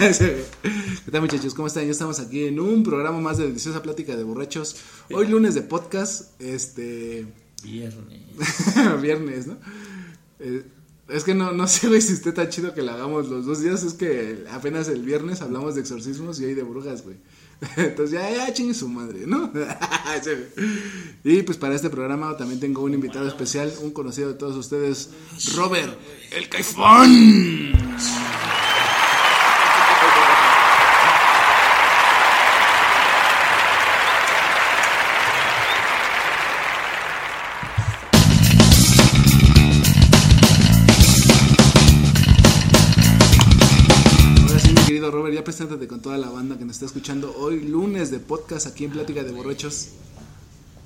¿Qué tal, muchachos? ¿Cómo están? Ya estamos aquí en un programa más de Deliciosa Plática de Borrachos. Hoy lunes de podcast, este... Viernes. viernes, ¿no? Eh, es que no, no sé, güey, si esté tan chido que lo hagamos los dos días. Es que apenas el viernes hablamos de exorcismos y hoy de brujas, güey. Entonces ya, ya chingue su madre, ¿no? Y pues para este programa también tengo un invitado especial, un conocido de todos ustedes, Robert, el Caifón. Robert, ya preséntate con toda la banda que nos está escuchando hoy, lunes de podcast aquí en Plática de Borrachos.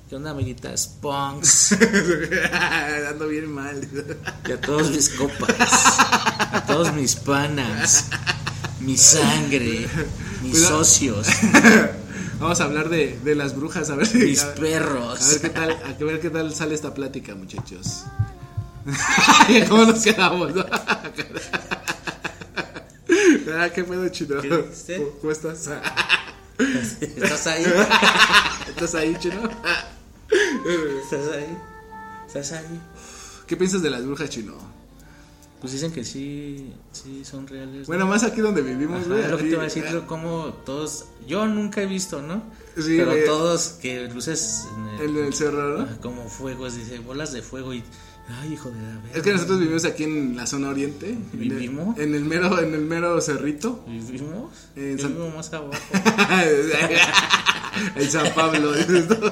¿Qué onda, amiguitas? Punks. Ando bien mal. Y a todos mis copas. A todos mis panas. Mi sangre. Mis Cuidado. socios. Vamos a hablar de, de las brujas, a ver, Mis a, perros. a ver qué tal, a ver qué tal sale esta plática, muchachos. ¿Cómo nos quedamos? ah, qué pedo chino. ¿Qué? ¿Cómo- ¿Cómo estás? ¿Estás ahí? ¿Estás ahí, chino? ¿Estás ahí? ¿Estás ahí? ¿Qué piensas de las brujas, chino? Pues dicen que sí, sí son reales. Bueno, más aquí donde vivimos, güey. lo que te iba a decir, creo, como todos, yo nunca he visto, ¿no? Sí, Pero todos que luces en el cerro, ¿no? Como fuegos, dice, bolas de fuego y, ay, hijo de la verga. Es que nosotros vivimos aquí en la zona oriente. en el- ¿Vivimos? En el mero, en el mero cerrito. ¿Vivimos? En San- vivo más abajo. en San Pablo. abajo.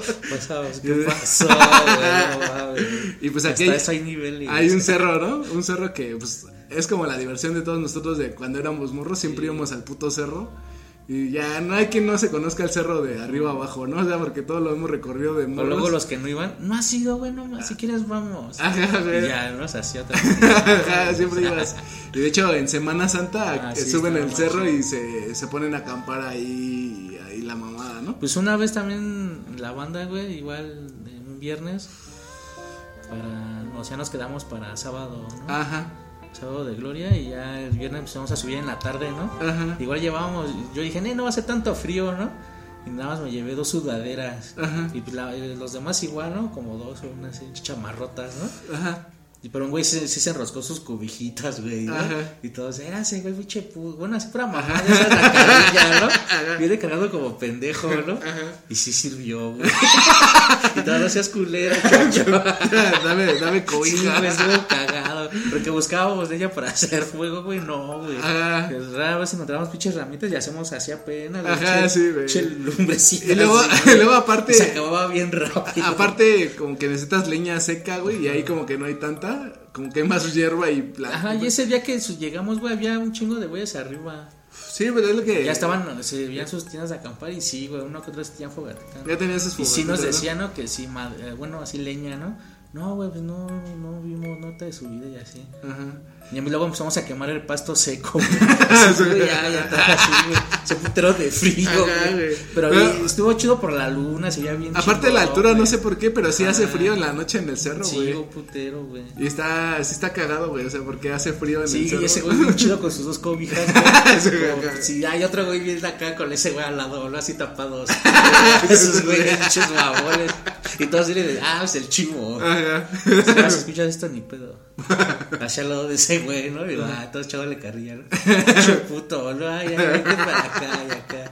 ¿Qué pasó, güey? Y pues aquí Hasta hay- eso hay niveles. Hay un cerro, ¿no? Un cerro que pues es como la diversión de todos nosotros de cuando éramos morros, siempre íbamos al puto cerro. Y ya no hay quien no se conozca el cerro de arriba abajo, ¿no? O sea, porque todos lo hemos recorrido de O morros. luego los que no iban, no has ido, güey, no, si quieres vamos. Ajá, güey. Y ya, no se hacía otra Ajá, siempre ibas. Y de hecho, en Semana Santa Ah, eh, sí, suben el cerro y se, se ponen a acampar ahí, ahí la mamada, ¿no? Pues una vez también la banda, güey, igual un viernes, para, o sea, nos quedamos para sábado, ¿no? Ajá, Sábado de gloria y ya el viernes empezamos a subir en la tarde, ¿no? ajá. Igual llevábamos, yo dije, "Nee, no va a ser tanto frío, ¿no? Y nada más me llevé dos sudaderas. Ajá. Y pues la- eh, los demás igual, ¿no? Como dos o unas chamarrotas, ¿no? Ajá. Y pero un güey sí, sí se enroscó sus cubijitas, güey, ¿no? Ajá. Y todos, era ese güey, pinche pu... Bueno, así pura mamá, ya sabes, la carrilla, ¿no? Viene cargando como pendejo, ¿no? Y sí sirvió, güey. y todos no seas culero, dame, dame Sí, cobija. güey, estuvo cagado. Porque buscábamos de ella para hacer fuego, güey. No, güey. Ajá. Rara vez encontramos pinches ramitas y hacemos así apenas. Ajá, sí, güey. pinche lumbrecita Y luego, así, güey. luego aparte, se acababa bien rápido. aparte como que necesitas leña seca, güey, y ahí como que no hay tanta, como que hay más hierba y plan. Ajá, y ese día que llegamos, güey, había un chingo de güeyes arriba. Sí, pero es lo que Ya estaban, se veían sus tiendas de acampar y sí, güey, uno que otro tenían fogatita. ya tenía esos Y sí nos ¿no? decían, ¿no? Que sí, ma- eh, bueno, así leña, ¿no? No, güey, pues no, no vimos nota de su vida y así. Y a mí luego empezamos a quemar el pasto seco. Así, güey, ya, ya estaba así, güey. Se putero de frío, Ajá, güey. güey. Pero, Pero- ahí estuvo chido por la luna, se veía bien Aparte de la altura, no güey. sé por qué, pero sí hace frío en la noche en el cerro, Sí, güey. putero, güey. y está, sí está cagado, güey, o sea, porque hace frío en el Sí, cerro. y ese güey bien chido con sus dos cobijas, güey. Sí, Como. Sí, hay otro güey bien acá con ese güey al lado, ¿no? Así tapados. Esos güeyes, pinches babones. Y todos de, ah, es el chivo. Ajá. Si escuchas esto ni pedo. Hacia al lado de ese güey, ¿no? Y ah, todos echándole carrilla, ¿no? Pinche puto, ¿no? Ay, ay, vete para acá y acá.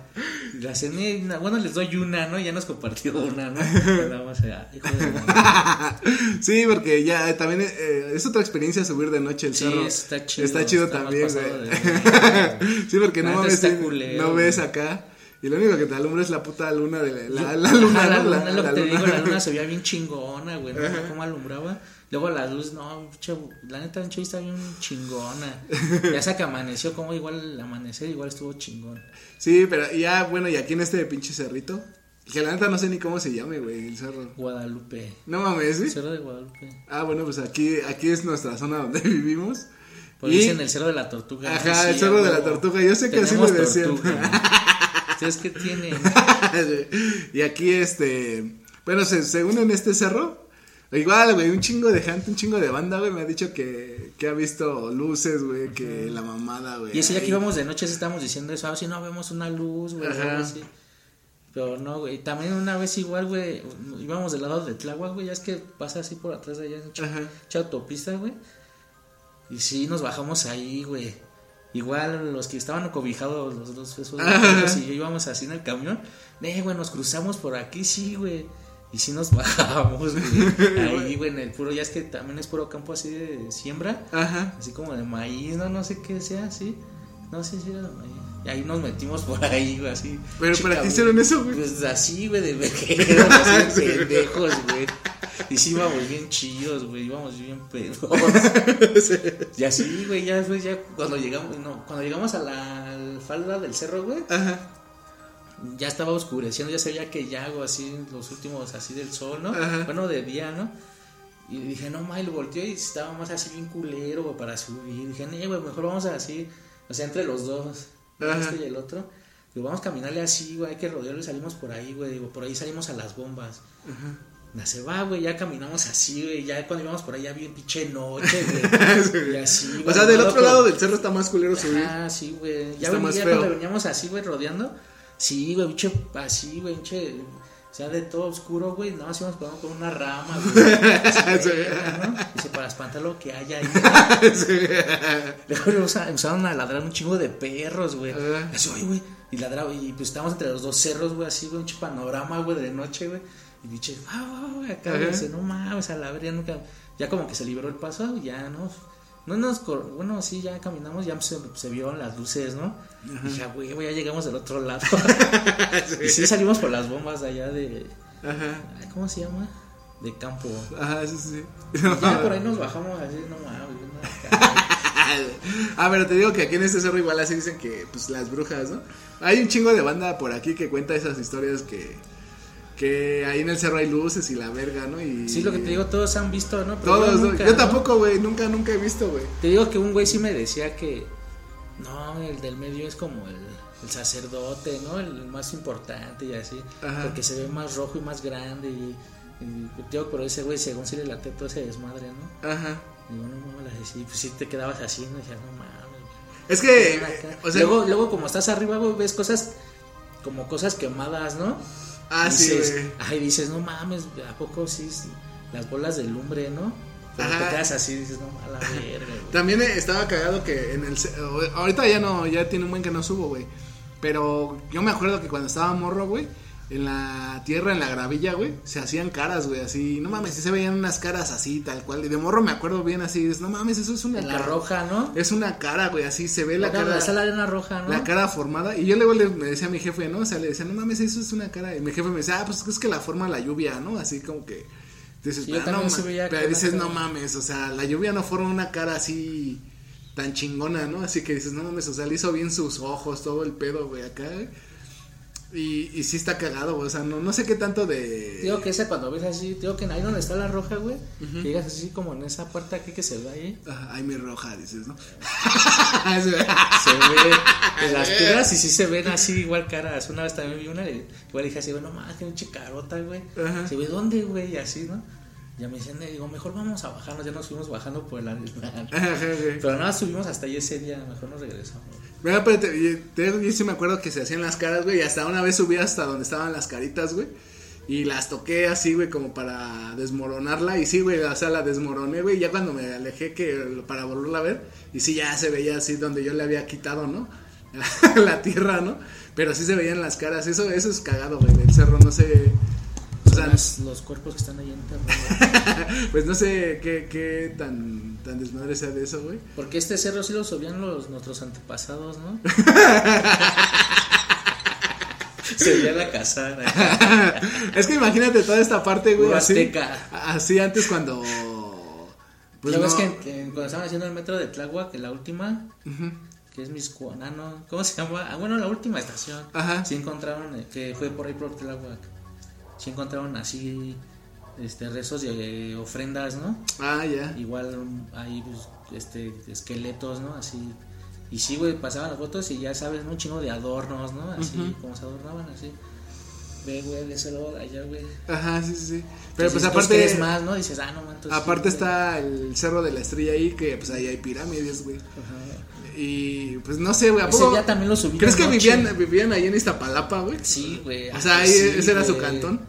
La cené, y bueno, les doy una, ¿no? Ya nos compartió una, ¿no? Nada más, hijo de la madre. sí, porque ya eh, también eh, es otra experiencia subir de noche el Sí, cerro. está chido. Está chido está también, güey. sí, porque no mames, culero, no ves acá. Y lo único que te alumbra es la puta luna de la, luna, la ¿no? luna, lo la luna. digo, la luna se veía bien chingona, güey, ¿no? Cómo alumbraba. Luego la luz, no, che, la neta, che, está bien chingona. Ya se que amaneció, como igual el amanecer, igual estuvo chingón. Sí, pero ya, bueno, y aquí en este pinche cerrito, que la neta no sé ni cómo se llame, güey, el cerro. Guadalupe. No mames, ¿sí? Cerro de Guadalupe. Ah, bueno, pues aquí, aquí es nuestra zona donde vivimos. Por Y- dicen el cerro de la tortuga. Ajá, Sí, el cerro de la tortuga, yo sé que así le decían. tortuga. ¿Ustedes qué tienen? y aquí, este, bueno, se, según en este cerro, igual, güey, un chingo de gente, un chingo de banda, güey, me ha dicho que, que ha visto luces, güey, que la mamada, güey. Y ese día que íbamos de noche, estábamos diciendo eso, a ver si no vemos una luz, güey, así. Pero no, güey. También una vez igual, güey, íbamos del lado de Tláhuac, güey, ya es que pasa así por atrás de allá en ch- autopista, güey. Y sí, nos bajamos ahí, güey. Igual los que estaban cobijados, los dos, esos dos y yo íbamos así en el camión. Eh, güey, nos cruzamos por aquí, sí, güey. Y sí nos bajamos, güey. Ahí, güey, en el puro, ya es que también es puro campo así de siembra. Ajá. Así como de maíz, no, no sé qué sea, sí. No sé si era de maíz. Y ahí nos metimos por ahí, güey, así. Pero Chica, para ti hicieron eso, güey. Pues así, güey, de pendejos, güey. Y sí íbamos bien chidos, güey, íbamos bien pedos. Y así, güey, ya después, ya cuando llegamos, no, cuando llegamos a la falda del cerro, güey, Ajá. ya estaba oscureciendo, ya se veía que ya hago así los últimos así del sol, ¿no? Ajá. Bueno, de día, ¿no? Y dije, no, ma, lo volteó y estaba más así bien culero, güey, para subir. dije, no, güey, mejor vamos así, o sea, entre los dos, Ajá. este y el otro. Digo, vamos a caminarle así, güey, hay que rodearlo y salimos por ahí, güey. Digo, por ahí salimos a las bombas. Ya se va, güey, ya caminamos así, güey. Ya cuando íbamos por ya bien pinche noche, güey. y así, O güey, sea, del otro lado del cerro está más culero subir. Ah, sí, güey. Ya, Está ven- más ya cuando veníamos así, güey, rodeando. Sí, güey, pinche, así, güey, pinche. O sea, de todo oscuro, güey. Nada más íbamos pegando con una rama, güey. Así, verga, ¿no? Dice, para espantar lo que haya ahí. Luego empezaron a ladrar un chingo de perros, güey. Así, oye, güey. Y ladraba, y pues estábamos entre los dos cerros, güey, así, güey, un panorama, güey, de noche, güey. Y dice, ah, ah, güey, acá, güey, Ajá. dice, no mames, a la verga, ya nunca. Ya como que se liberó el paso, ya, ¿no? No nos, cor- bueno, sí, ya caminamos, ya se, se vieron las luces, ¿no? Y dije, "Ah, güey, ya llegamos del otro lado. Y sí salimos por las bombas de allá de, Ajá. ¿cómo se llama? De campo. Ajá, sí, sí. Y ya por ahí nos bajamos así, no mames, no, acá. ah, pero te digo que aquí en este cerro igual así dicen que, pues, las brujas, ¿no? Hay un chingo de banda por aquí que cuenta esas historias que, que ahí en el cerro hay luces y la verga, ¿no? Y Sí, lo que te digo, todos han visto, ¿no? Pero Todos, yo tampoco, güey, nunca, nunca he visto, güey. Te digo que un güey sí me decía que no, el del medio es como el, el sacerdote, ¿no? El más importante y así. Ajá. Porque se ve más rojo y más grande. Y, te digo, pero ese güey, según si le late todo ese desmadre, ¿no? Ajá. Digo, no mames, así, pues sí te quedabas así, ¿no? Y decías, no mames. Es que, o sea, luego, luego, como estás arriba, güey, ves cosas como cosas quemadas, ¿no? Ah, sí, güey. Ay, dices, no mames, ¿a poco sí? Las bolas de lumbre, ¿no? Pero Ajá. te quedas así, dices, no, a la verga, güey. También eh, estaba cagado que en el... Ahorita ya no, ya tiene un buen que no subo, güey. Pero yo me acuerdo que cuando estaba morro, güey, en la tierra, en la gravilla, güey, se hacían caras, güey, así. No mames, se veían unas caras así, tal cual. Y de morro me acuerdo bien así, es, no mames, eso es una En la cara. roja, ¿no? Es una cara, güey, así se ve la, La, cara. la una roja, ¿no? La cara formada. Y yo luego le me decía a mi jefe, ¿no? O sea, le decía, no mames, eso es una cara. Y mi jefe me decía, ah, pues es que la forma la lluvia, ¿no? Así como que. Dices, Sí, yo "Ah, no, sí ma-". veía Pero dices, no mames, o sea, la lluvia no forma una cara así tan chingona, ¿no? Así que dices, no mames, o sea, le hizo bien sus ojos, todo el pedo, güey, acá. güey. Y, y sí está cagado, güey, o sea, no, no sé qué tanto de. Digo que esa cuando ves así, digo que ahí donde está la roja, güey, que llegas así como en esa puerta aquí que se ve ahí, Ah, Ay, mi roja, dices, ¿no? se ve en las piedras y sí se ven así igual caras. Una vez también vi una y igual dije así, güey, no mames, que pinche carota, güey. Se ve dónde, güey, y así, ¿no? Ya me dicen, digo, mejor vamos a bajarnos, ya nos fuimos bajando por el. Pero nada, subimos hasta ahí ese día, mejor nos regresamos. Mira, pero te, te- yo sí me acuerdo que se hacían las caras, güey, y hasta una vez subí hasta donde estaban las caritas, güey. Y las toqué así, güey, como para desmoronarla. Y sí, güey, o sea, la desmoroné, güey. Ya cuando me alejé que para volverla a ver. Y sí, ya se veía así donde yo le había quitado, ¿no? la tierra, ¿no? pero sí se veían las caras. Eso, eso es cagado, güey, del cerro, no sé. O sea, Los, los cuerpos que están ahí enterrados. pues no sé qué, qué tan, tan desmadre sea de eso, güey. Porque este cerro sí lo subían los nuestros antepasados, ¿no? Se veía la casada. es que imagínate toda esta parte, güey, así. Así antes cuando. Pues no, ves que, que cuando estaban haciendo el metro de Tláhuac, que la última, que es Miscuana, ah, no, ¿cómo se llama? Ah, bueno, la última estación. Ajá. Sí encontraron, eh, que fue por ahí por Tláhuac. Sí encontraron así, este, rezos de ofrendas, ¿no? Ah, ya. Igual hay, pues, este, esqueletos, ¿no? Así. Y sí, güey, pasaban las fotos y ya sabes. Un chingo de adornos, ¿no? Así, Ujú. como se adornaban, así. Ve, güey, de ese lado de allá, güey. Ajá, sí, sí, sí. Pero Entonces, pues aparte. crees más, ¿no? Dices, ah, no, man, entonces Aparte sí, está el cerro de la estrella ahí, que pues ahí hay pirámides, güey. Ajá. Y pues no sé, güey. ¿a Ese poco- día también lo subí. ¿Crees que noche. vivían, vivían ahí en Iztapalapa, güey? Sí, güey. O sea, ah, ahí sí, ese era su cantón.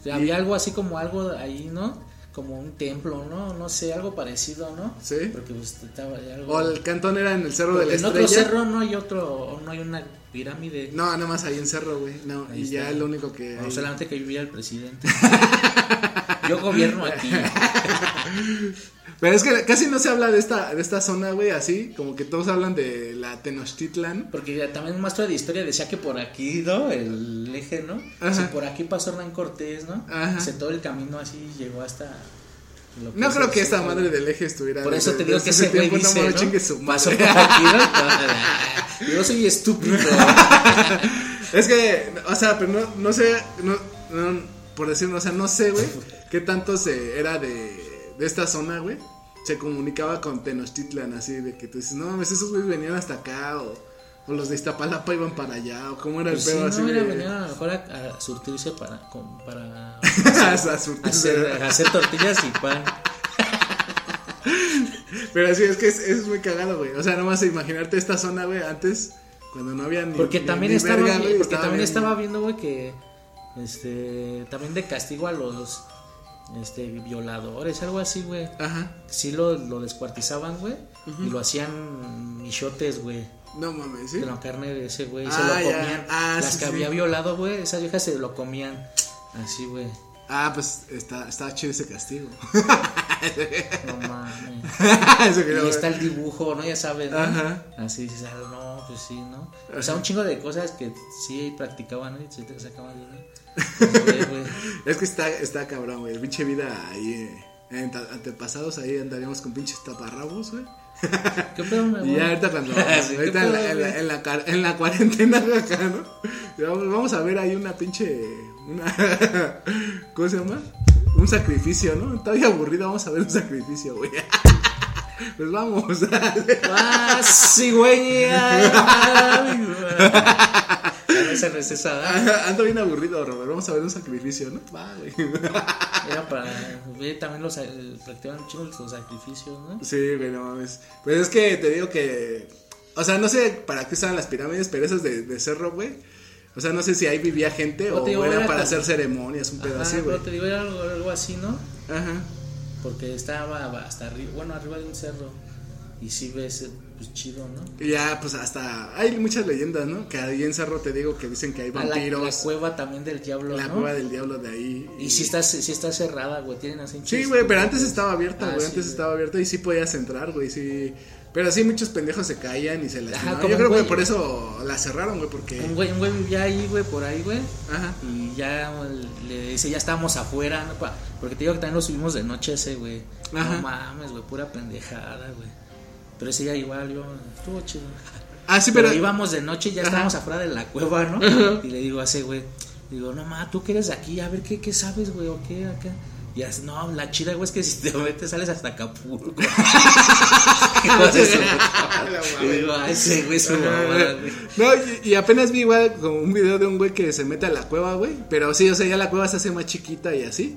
O sea, había algo así como algo ahí, ¿no? Como un templo, ¿no? No sé, algo parecido, ¿no? Sí. Porque pues estaba ahí algo. O el cantón era en el cerro de la en otro cerro no hay otro, no hay una pirámide. No, nada más ahí en cerro, güey. No, Ahí y ya es lo único que. No, hay. solamente que vivía el presidente. Yo gobierno aquí. Pero es que casi no se habla de esta, de esta zona, güey, así. Como que todos hablan de la Tenochtitlan. Porque también un maestro de historia decía que por aquí, ¿no? El eje, ¿no? Ajá. Si por aquí pasó Hernán Cortés, ¿no? Ajá. Dice, todo el camino así llegó hasta. lo No es creo que esta madre del eje estuviera. Por eso te digo que ese güey no dice, ¿no? su Pasó por aquí, ¿no? Yo soy estúpido. Es que, o sea, pero no, no sé, no, no, por decirlo, o sea, no sé, güey, qué tanto se era de, de esta zona, güey. Se comunicaba con Tenochtitlan, así de que tú dices, no mames, esos güeyes venían hasta acá, o, o los de Iztapalapa iban para allá, o cómo era el Pues sí, pedo no, así mira, de. venían a lo mejor a, a surtirse para, con- para a surtirse. hacer, hacer tortillas y pan. Pero sí, es que es, es muy cagado, güey. O sea, nomás imaginarte esta zona, güey, antes, cuando no había ni. Porque también ni estaba, verga, porque también bien- estaba viendo, güey, que este también de castigo a los este violadores, algo así, güey. Ajá. Sí lo, lo descuartizaban, güey, y lo hacían michotes, güey. No mames, ¿sí? De la carne de ese güey, se Ah, lo ya. comían. Ah, Las sí, que sí. había violado, güey, esas viejas se lo comían. Así, güey. Ah, pues está, está chido ese castigo. No mames. Y ver. está el dibujo, ¿no? Ya sabes, ¿no? Ajá. Así dices, ah, no, pues sí, ¿no? O sea, un chingo de cosas que sí practicaban, ¿no? Y se te sacaban de güey, güey. Es que está, está cabrón, güey. Pinche vida ahí. eh, En antepasados ahí andaríamos con pinches taparrabos, güey. ¿Qué pedo, me Y ya ahorita cuando. Sí, ¿qué ahorita en, la, en, la, güey? en, la, car- en la cuarentena acá, ¿no? Vamos a ver ahí una pinche. Una, ¿Cómo se llama? Un sacrificio, ¿no? Está bien aburrido, vamos a ver un sacrificio, güey. Pues vamos. Ah, sí, güey. Esa, ¿verdad? Ando bien aburrido, Robert. Vamos a ver un sacrificio, ¿no? Va, güey. Era para. güey, también los practicaban chingo los sacrificios, ¿no? Sí, güey, no mames. Pues es que te digo que. O sea, no sé para qué usaban las pirámides, pero esas de, de cerro, güey. O sea, no sé si ahí vivía gente o digo, era era para como- hacer ceremonias, un pedo así, güey. te digo, era algo, algo así, ¿no? Ajá. Porque estaba hasta arriba, bueno, arriba de un cerro. Y sí ves, pues chido, ¿no? Y ya, pues hasta. Hay muchas leyendas, ¿no? Que ahí en cerro te digo que dicen que hay A la, la vampiros. cueva también del diablo, La ¿no? cueva del diablo de ahí. Y si está, si está cerrada, güey, tienen así Sí, güey, pero antes estaba abierta, Ah, güey. sí, antes güey. estaba abierta y sí podías entrar, güey. Sí. Pero sí, muchos pendejos se caían y se lastimaban. Yo creo que por eso la cerraron, güey, porque. Un güey, un güey vivía ahí, güey, por ahí, güey. Ajá. Y ya le dice, ya estábamos afuera, ¿no? Porque te digo que también lo subimos de noche ese, güey. Ajá. No mames, güey, pura pendejada, güey. Pero ese ya igual, yo, estuvo chido. Ah, sí, pero, pero. íbamos de noche y ya Ajá. estábamos afuera de la cueva, ¿no? Y le digo a ese güey, digo, no ma, tú que eres de aquí, a ver qué, qué sabes, güey, o qué acá. Y así, no, la chida, güey, es que si te metes sales hasta Acapulco. Hijo de su puta. y digo, ay, ese güey es su mamada, güey. No, y, y apenas vi igual como un video de un güey que se mete a la cueva, güey. Pero sí, o sea, ya la cueva se hace más chiquita y así.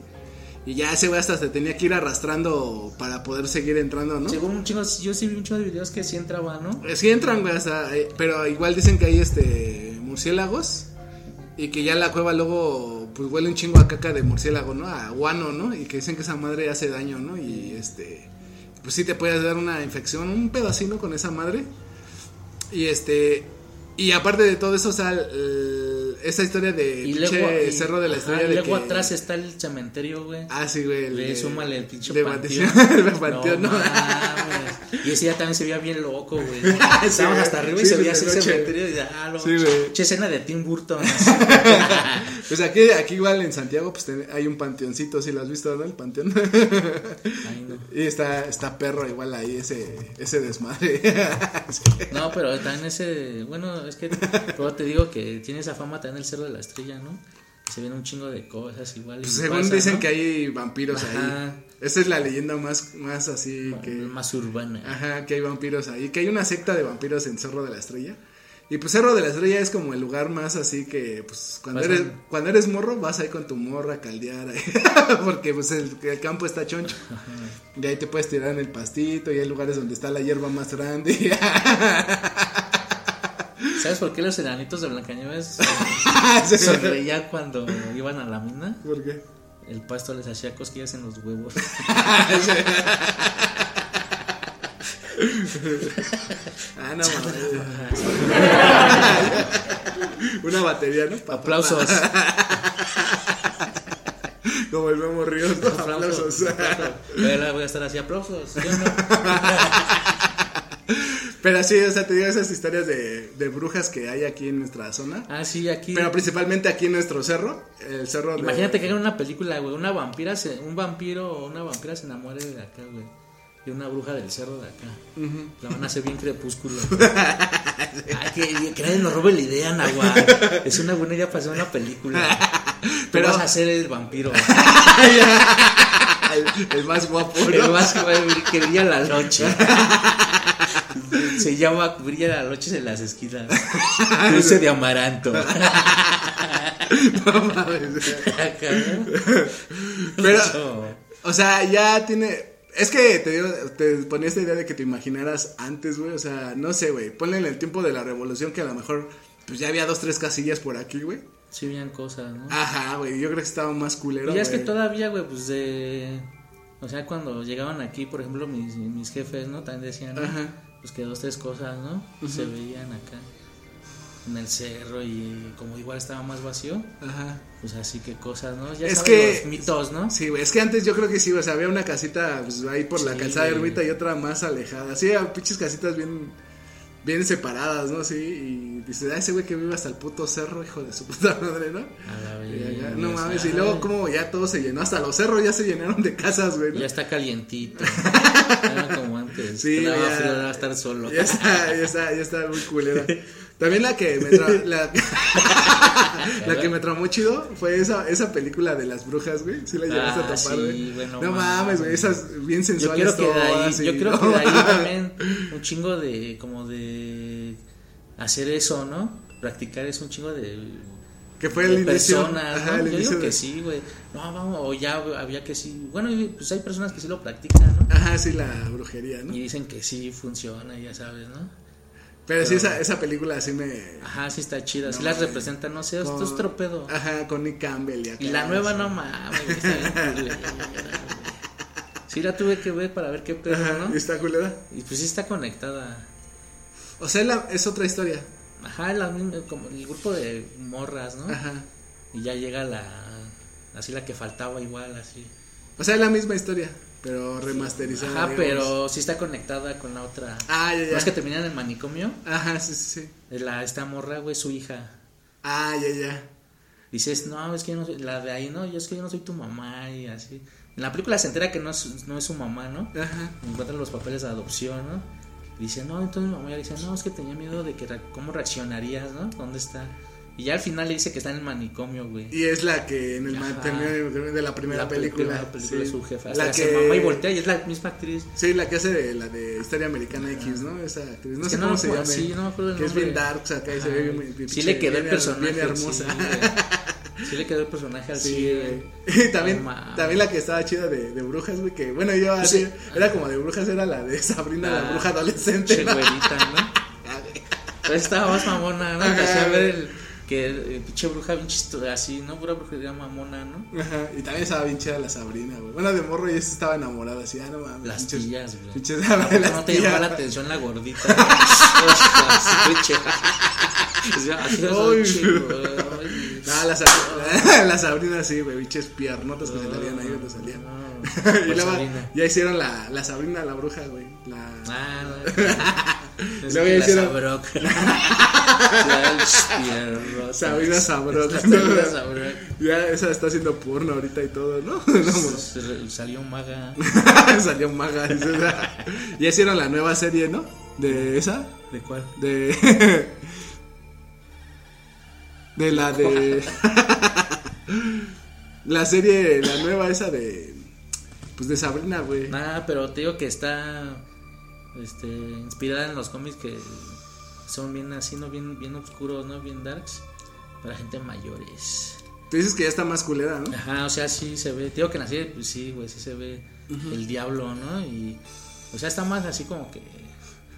Y ya ese güey hasta se tenía que ir arrastrando para poder seguir entrando, ¿no? Según chingo, yo sí vi un chingo de videos que sí entraba, ¿no? Sí entran, güey, hasta, eh, pero igual dicen que hay este murciélagos y que ya la cueva luego pues huele un chingo a caca de murciélago, ¿no? A guano, ¿no? Y que dicen que esa madre hace daño, ¿no? Y este pues sí te puedes dar una infección, un pedacito con esa madre. Y este Y aparte de todo eso, o sea, el- esa historia de Y pinche luego, y- Cerro de la ajá, Estrella. y de luego que- atrás está el cementerio, güey. Ah, sí, güey. Le de- súmale el pinche de panteón. el panteón, no. mames. Y ese ya también se veía bien loco, güey. Sí, Estábamos hasta arriba y sí, se pues, veía así el cementerio y ah, no, Sí, güey. pinche escena de Tim Burton. Pues aquí, aquí igual en Santiago, pues hay un panteoncito, si lo has visto, ¿no? El panteón. Ay, no. y está, está perro igual ahí ese, ese desmadre. No, pero también ese, bueno, es que te digo que tiene esa fama también el Cerro de la Estrella, ¿no? Se ven un chingo de cosas igual. Pues según pasa, dicen ¿no? que hay vampiros Ajá. ahí. Esa es la leyenda más, más así que... Más urbana. Ajá, que hay vampiros ahí. Que hay una secta de vampiros en Cerro de la Estrella. Y pues Cerro de la Estrella es como el lugar más así que, pues, cuando eres, cuando eres morro, vas ahí con tu morra a caldear ahí. Porque pues el, el campo está choncho. Y ahí te puedes tirar en el pastito y hay lugares donde está la hierba más grande. ¿Sabes por qué los enanitos de Blancanieves Sí. sonreían cuando iban a la mina? ¿Por qué? El pasto les hacía cosquillas en los huevos. Ah, no mames. Una batería, ¿no? Pa- Aplausos. Como el Memo Ríos, ¿no? Aplausos. Aplausos. Voy a estar así, aplausos. Yo no. Pero sí, o sea, te digo esas historias de, de brujas que hay aquí en nuestra zona. Ah, sí, aquí. Pero principalmente aquí en nuestro cerro, el cerro de... Imagínate que hagan una película, güey. Una vampira, se, un vampiro o una vampira se enamore de acá, güey. De una bruja del cerro de acá. La van a hacer bien crepúsculo. Ay, que, que nadie nos robe la idea, Nahua. Es una buena idea para hacer una película. Pero vas a ser el vampiro. el, el más guapo, El ¿no? más que, que brilla la noche. Se llama Brilla la noche en las esquinas. Dulce de amaranto. No mames. Pero, o sea, ya tiene... Es que te digo, te ponía esta idea de que te imaginaras antes, güey. O sea, no sé, güey. Ponle en el tiempo de la revolución que a lo mejor pues ya había dos, tres casillas por aquí, güey. Sí, veían cosas, ¿no? Ajá, güey. Yo creo que estaba más culero. Y ya es que todavía, güey, pues de. O sea, cuando llegaban aquí, por ejemplo, mis, mis jefes, ¿no? También decían, ¿no? Ajá. pues que dos, tres cosas, ¿no? Se veían acá en el cerro y como igual estaba más vacío, Ajá. Pues así que cosas, ¿no? Ya Es sabes, que- los mitos, ¿no? Sí, güey, es que antes yo creo que sí, o sea, había una casita pues, ahí por la calzada de. Ermita y otra más alejada. Sí, pinches casitas bien, bien separadas, ¿no? Sí, y dices, ah, ese güey que vive hasta el puto cerro, hijo de su puta madre, ¿no? A la Y no mames, y luego como ya todo se llenó, hasta los cerros ya se llenaron de casas, güey, ¿no? Ya está calientito. Ya no como antes. Sí, ya. frío daba estar solo. Ya está, ya está, ya está muy culera. También la que me la, la que me tramó chido fue esa, esa película de las brujas, güey. Sí la llegaste Ah, a tapar, sí, güey. no no mames, güey, esas bien Yo sensuales quiero que de ahí, todas, yo creo no que de ahí también un chingo de como de hacer eso, ¿no? Practicar es un chingo de, Que fue el inicio. personas, ajá, ¿no? el Yo inicio digo que de- sí, güey. No, vamos, o ya había que sí. Bueno, pues hay personas que sí lo practican, ¿no? Ajá, sí, la brujería, ¿no? Y dicen que sí funciona, ya sabes, ¿no? Pero sí, esa, esa película sí me. Ajá, sí está chida, sí las mames. representan, no sé, esto es tropedo. Ajá, con Nick Campbell y acá. Y la nueva no mames. Sí la tuve que ver para ver qué pedo, Ajá, ¿no? ¿y está culera? Y pues sí está conectada. O sea, la- es otra historia. Ajá, la misma, como el grupo de morras, ¿no? Ajá. Y ya llega la. Así la que faltaba, igual, así. O sea, es la misma historia, pero remasterizada. Ajá, digamos. pero sí está conectada con la otra. Ah, ya, ya. ¿No es que terminan en el manicomio? Ajá, sí, sí, sí. De La, esta morra, güey, su hija. Ah, ya, ya. Dices, no, es que yo no soy. La de ahí, no, yo es que yo no soy tu mamá y así. En la película se entera que no es, no es su mamá, ¿no? Ajá. Encuentra los papeles de adopción, ¿no? Dice, no, entonces mi mamá ya dice, no, es que tenía miedo de que re- cómo reaccionarías, ¿no? ¿Dónde está? Y ya al final le dice que está en el manicomio, güey. Y es la que en el Ajá. mantenimiento de la primera la película. primera película sí. su jefa. La que se mamá y voltea y es la misma actriz. Sí, la que hace de la de Historia Americana X, ¿no? Esa actriz. No Es sé cómo se llama. sí, no me acuerdo Que es bien dark, o sea, se ve bien, bien Sí le quedó el bien- personaje. Bien hermosa. Sí, le quedó el personaje así. Sí, güey. güey. también, también la que estaba chida de, de brujas, güey, que bueno, yo así, Sí. era como de brujas, era la de Sabrina, la Ah, bruja adolescente. Che, ¿no? güerita, ¿no? Pero estaba más mamona, ¿no? Te hacía ver el, que el pinche bruja bien chistosa, así, ¿no? Pura brujería mamona, ¿no? Ajá, y también estaba bien chida la Sabrina, güey. Bueno, de morro sí estaba enamorada, así, ah, no mames. Las pinches- tías, güey. Pinches ¿A poco las no te tías. llamaba la atención la gordita? Ya. Ah, las, Sab- las Sabrinas sí, güey, biches piernotas que se salían ahí donde salían. No, y luego Sabrina. ya hicieron la, la Sabrina la bruja, güey. La... Ah, Sabrok. Ya, el pierrotas. Sabrina. Sabrina. Ya esa está haciendo porno ahorita y todo, ¿no? No, Salió maga. Salió maga. Ya hicieron la nueva serie, ¿no? De esa. ¿De cuál? De. De la de. La serie, la nueva esa de. Pues de Sabrina, güey. Nah, pero te digo que está este, inspirada en los cómics que son bien así, ¿no? Bien, bien oscuros, ¿no? Bien darks. Para gente mayores. Tú dices que ya está más culera, ¿no? Ajá, o sea, sí se ve. Digo que en la serie, pues sí, güey, sí se ve el diablo, ¿no? Y. O sea, está más así como que.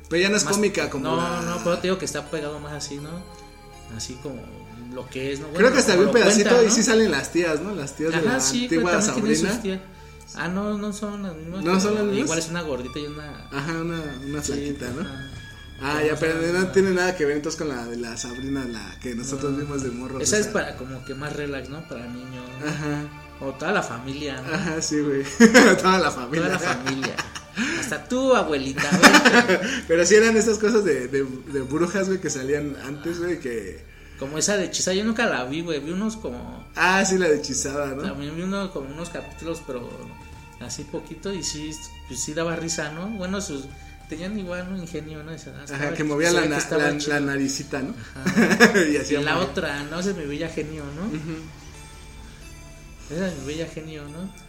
Pero ya no es más- cómica como. No, la- no, pero te digo que está pegado más así, ¿no? Así como lo que es, ¿no? Creo Bueno, que hasta vi un pedacito cuenta, y sí salen las tías, ¿no? Las tías de la sí, antigua Sabrina. Ah, no, no son las mismas. ¿No son las mismas? Igual es una gordita y una. Ajá, una, una Sí, flaquita, ¿no? Ah, ya, pero no tiene nada que ver entonces con la de la Sabrina, la que nosotros vimos de morro. Esa es para como que más relax, ¿no? Para niños. Ajá, O toda la familia, ¿no? ajá, sí, güey. Toda la familia. Toda la familia. Hasta tú, abuelita. vente. Pero sí eran estas cosas de, de, de brujas, güey, que salían antes, güey, que... Como esa de Chisa, yo nunca la vi, güey. Vi unos como. Ah, sí, la de hechizada, ¿no? También vi uno, como unos capítulos, pero así poquito. Y sí, pues sí daba risa, ¿no? Bueno, sus. Tenían igual un ingenio, ¿no? Esa- Ajá, estaba- que movía la, na- la, naricita, ¿no? Ajá. y Y hacía la otra, ¿no? Esa es mi bella genio, ¿no? Esa es mi bella genio, ¿no?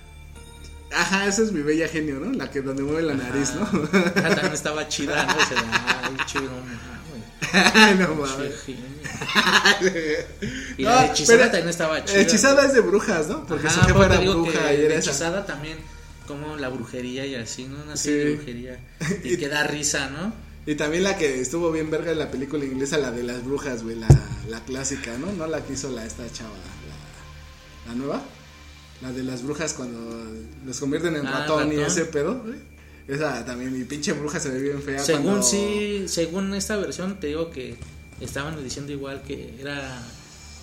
Ajá, esa es mi bella genio, ¿no? La que donde mueve la nariz, ¿no? Ajá, también estaba chida, ¿no? Se la- ay, chido, no no, mames. Y No, la de hechizada también estaba chida. Hechizada es de brujas, ¿no? Porque Ajá, su jefa era bruja y era de esa. hechizada también, como la brujería y así, ¿no? Una Sí. serie de brujería. Y Y- que da risa, ¿no? Y también la que estuvo bien verga en la película inglesa, la de las brujas, güey, la, la clásica, ¿no? No la que hizo la, esta chava, la, la nueva. La de las brujas cuando los convierten en Ah, ratón, y ratón. ese pedo, güey. Esa también, mi pinche bruja se ve bien fea. Según cuando... sí, según esta versión, te digo que estaban diciendo igual que era,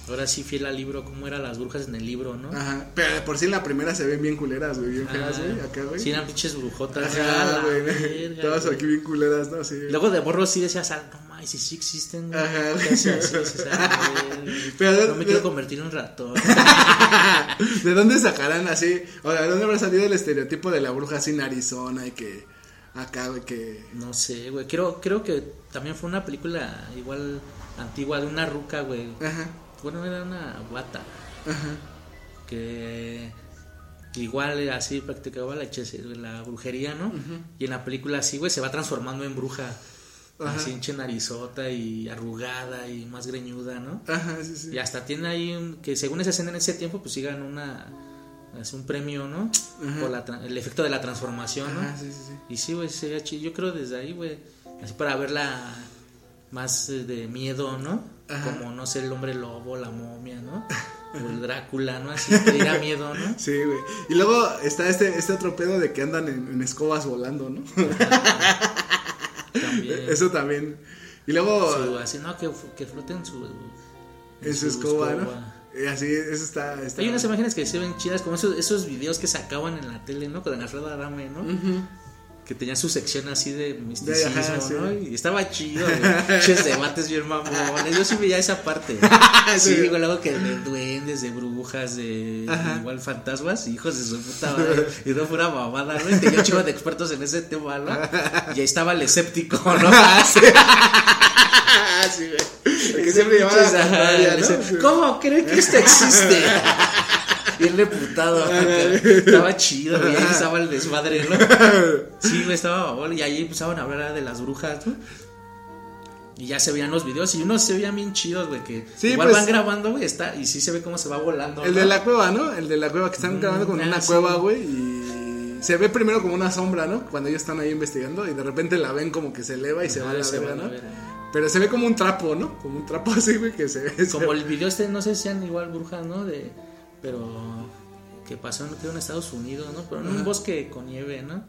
ahora sí fiel al libro, cómo eran las brujas en el libro, ¿no? Ajá, pero de por sí en la primera se ven bien culeras, güey, bien feas, Ah, güey, acá, güey. Sí, eran pinches brujotas. Ajá, güey. Todas aquí bien culeras, ¿no? Sí. Luego de borro sí decías, ah, no mames, si sí existen. güey. Ajá. Ah, Pero- no me quiero convertir en un ratón. ¿De dónde sacarán así? O sea, ¿de dónde habrá salido el estereotipo de la bruja así en Arizona y que acá, güey, que... No sé, güey. Creo, creo que también fue una película igual antigua de una ruca, güey. Ajá, Bueno, era una ajá. que igual así practicaba la, la brujería, ¿no? Y en la película así, güey, se va transformando en bruja. Ajá. Así hinche narizota y arrugada y más greñuda, ¿no? Ajá, sí, sí. Y hasta tiene ahí un, que según esa escena en ese tiempo, pues sí ganó una, es un premio, ¿no? Ajá. Por la el efecto de la transformación, ¿no? Ajá, sí, sí, sí. Y sí, güey, sería chido. Yo creo desde ahí, güey. Así para verla más eh, de miedo, ¿no? Ajá. Como, no sé, el hombre lobo, la momia, ¿no? O el Drácula, ¿no? Así que diera miedo, ¿no? Sí, güey. Y luego está este, este otro pedo de que andan en, en escobas volando, ¿no? También. Eso también. Y luego Su- así, no, que, que floten su. en su escoba, ¿no? Y así, eso está... está... Hay unas imágenes que se ven chidas, como esos, esos videos que sacaban en la tele, ¿no? Con Alfredo Adame, ¿no? Ujú. Que tenía su sección así de misticismo, De- ajá, sí. ¿no? Y estaba chido. Ches debates bien mamones. Yo sí veía esa parte. Sí. Güey, luego que de duendes, de brujas, de Ajá. igual fantasmas, hijos de su puta madre. Y no fuera mamada, ¿no? Y tenía un chico de expertos en ese tema, ¿no? Y ahí estaba el escéptico, ¿no? Sí, güey. El que siempre ¿no? ¿Cómo creen que esto existe? Bien reputado, acá. estaba chido, güey, ahí estaba el desmadre, ¿no? Sí, güey, estaba babón, y ahí empezaban a hablar de las brujas, ¿no? Y ya se veían los videos y unos se veían bien chidos, güey, que Sí, igual pues- van grabando, güey, está, y sí se ve cómo se va volando. El ¿no? de la cueva, ¿no? El de la cueva que están grabando con ah, una sí. cueva, güey, y se ve primero como una sombra, ¿no? Cuando ellos están ahí investigando y de repente la ven como que se eleva y se va a la se verga, va a la ¿no? Pero se ve como un trapo, ¿no? Como un trapo así, güey, que se ve. Como el video este, no sé si sean igual brujas, ¿no? De, pero que pasó creo, en Estados Unidos, ¿no? Pero en un bosque con nieve, ¿no?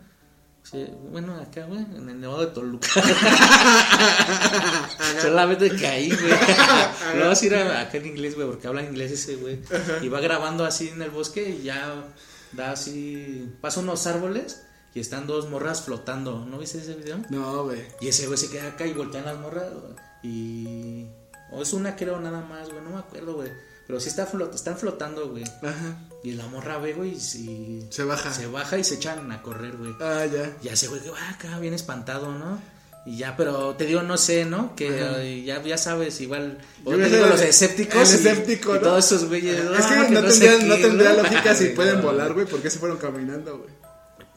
Sí, bueno, acá, güey, en el Nevado de Toluca. Solamente caí, güey. Lo vas a ir a- acá en inglés, güey, porque habla inglés ese, güey. Y va grabando así en el bosque y ya da así. Pasa unos árboles y están dos morras flotando. ¿No viste ese video? No, güey. Y ese güey se queda acá y voltean las morras güey, y... O es una creo nada más, güey, no me acuerdo, güey. Pero sí está flot están flotando, güey. Ajá. Y la morra ve, güey, y si- Se baja. Se baja y se echan a correr, güey. Ah, ya. Ya ese güey que va acá bien espantado, ¿no? Y ya, pero te digo, no sé, ¿no? Que ya, ya sabes, igual. Yo te digo, los escépticos. el escéptico, y, ¿no? todos esos güeyes. Es que "Ah, no, sé tendría, qué", no tendría ¿no? lógica si pueden volar, güey. ¿Por qué se fueron caminando, güey?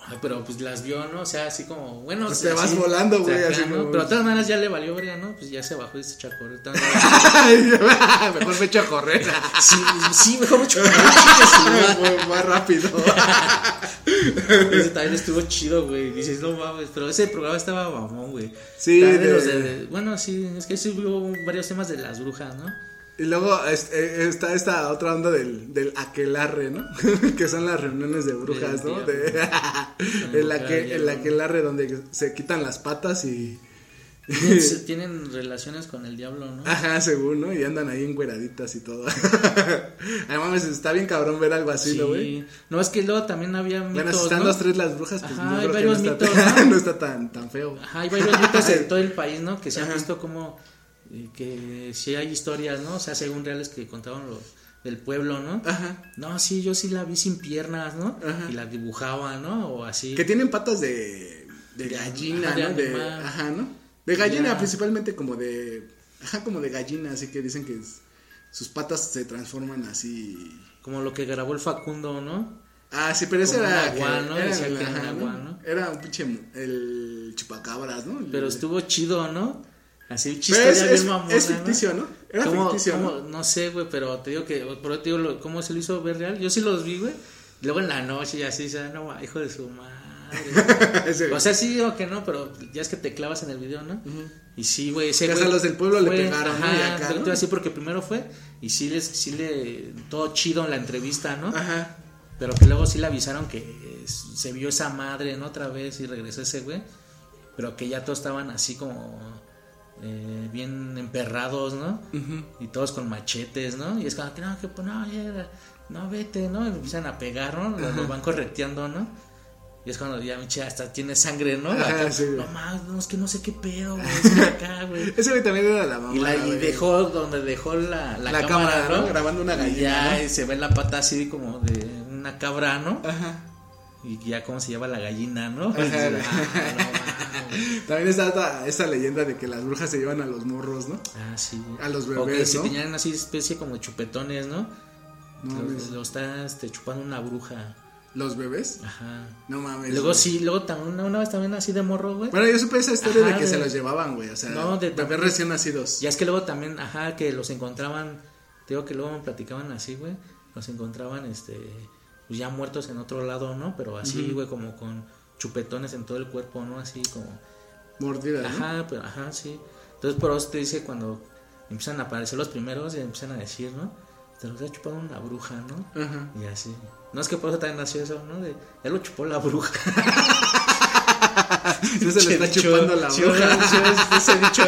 Ay, pero pues las vio, ¿no? O sea, así como, bueno. Pues te vas volando, güey, acá, así ¿no? como- Pero de todas maneras ya le valió verga, ¿no? Pues ya se bajó y se echó a correr. Mejor me echo a correr. sí, sí, mejor chingue su madre. Fue más rápido. Ese también estuvo chido, güey. Dices, no mames, pero ese programa estaba mamón, güey. Sí, de- bueno, sí, es que sí hubo varios temas de las brujas, ¿no? Y luego eh, está esta otra onda del, del aquelarre, ¿no? que son las reuniones de brujas, ¿no? De, el, aque- el aquelarre donde se quitan las patas y... Tienen, relaciones con el diablo, ¿no? Ajá, según, ¿no? Y andan ahí encueraditas y todo. Ay, mames, está bien cabrón ver algo así, ¿no, güey? Sí. No, es que luego también había mitos, Bueno, si están ¿no? los tres las brujas, pues Ajá, no, hay creo que varios no, está, mitos, ¿no? no está tan, tan feo. Ajá, hay varios mitos en todo el país, ¿no? Que se han visto como que sí hay historias, ¿no? O sea, según reales que contaban los del pueblo, ¿no? Ajá. No, sí, yo sí la vi sin piernas, ¿no? Ajá. Y la dibujaba, ¿no? O así. Que tienen patas de, de De- gallina, ajá, ¿no? De, ajá, ¿no? De gallina, Ya. principalmente como de. Ajá, como de gallina, así que dicen que es- sus patas se transforman así. Como lo que grabó el Facundo, ¿no? Ah, sí, pero ese era. un agua, que- ¿no? Era, Decía el- que era un ajá, agua, ¿no? ¿no? Era un pinche. El chupacabras, ¿no? Pero estuvo chido, ¿no? Así chistoria es, es, mamona, es ¿no? ficticio, ¿no? Era ¿Cómo- ficticio, cómo- ¿no? ¿no? sé, güey, pero te digo que, pero te digo, ¿cómo se lo hizo ver real? Yo sí los vi, güey. Luego en la noche y así, sea, no, hijo de su madre. O sea, sí digo que no, pero ya es que te clavas en el video, ¿no? Y sí, güey, ese güey los del pueblo le fue- pegaron, ¿no? ajá, Y acá, ¿no? iba a decir porque primero fue y sí les, sí le, todo chido en la entrevista, ¿no? Ajá. Pero que luego sí le avisaron que se vio esa madre, ¿no? Otra vez y regresó ese güey. Pero que ya todos estaban así como eh, bien emperrados, ¿no? Y todos con machetes, ¿no? Y es como que no, que pues, no, ya, no, vete, ¿no? Y lo empiezan a pegar, ¿no? Los van correteando, ¿no? Y es cuando ya, Miche, hasta tiene sangre, ¿no? Ajá, Acá, sí, no más, no, es que no sé qué pedo, güey. es que acá, güey. Ese güey también era la mamá. Y, la, y dejó donde dejó la, la, La cámara, cámara, ¿no? ¿no? Grabando una Y gallina, ya ¿no? y se ve la pata así como de una cabra, ¿no? Ajá. Y ya cómo se llama la gallina, ¿no? Ajá. Y dices, "Ah, no mames". También está esta, esta leyenda de que las brujas se llevan a los morros, ¿no? Ah, sí. A los O que bebés, si ¿no? tenían así especie como chupetones, ¿no? No lo, lo está este, chupando una bruja. ¿Los bebés? Ajá. No mames. Luego güey. sí, luego también una, vez también así de morro, güey. Bueno, yo supe esa historia Ajá, de que de- se los llevaban, güey. O sea, No, de- bebés recién nacidos. Ya es que luego también, ajá, que los encontraban, te digo que luego me platicaban así, güey, los encontraban, este, pues ya muertos en otro lado, ¿no? Pero así, güey, como con chupetones en todo el cuerpo, ¿no? Así como, Mordidas, ¿no? ajá, pero, ajá, sí. Entonces, por eso te dice cuando empiezan a aparecer los primeros y empiezan a decir, ¿no? Te los ha chupado una bruja, ¿no? Ajá. Y así. No es que por eso también nació eso, ¿no? De, ya lo chupó la bruja. Ya se le está Dicho, chupando la bruja. ese dicho,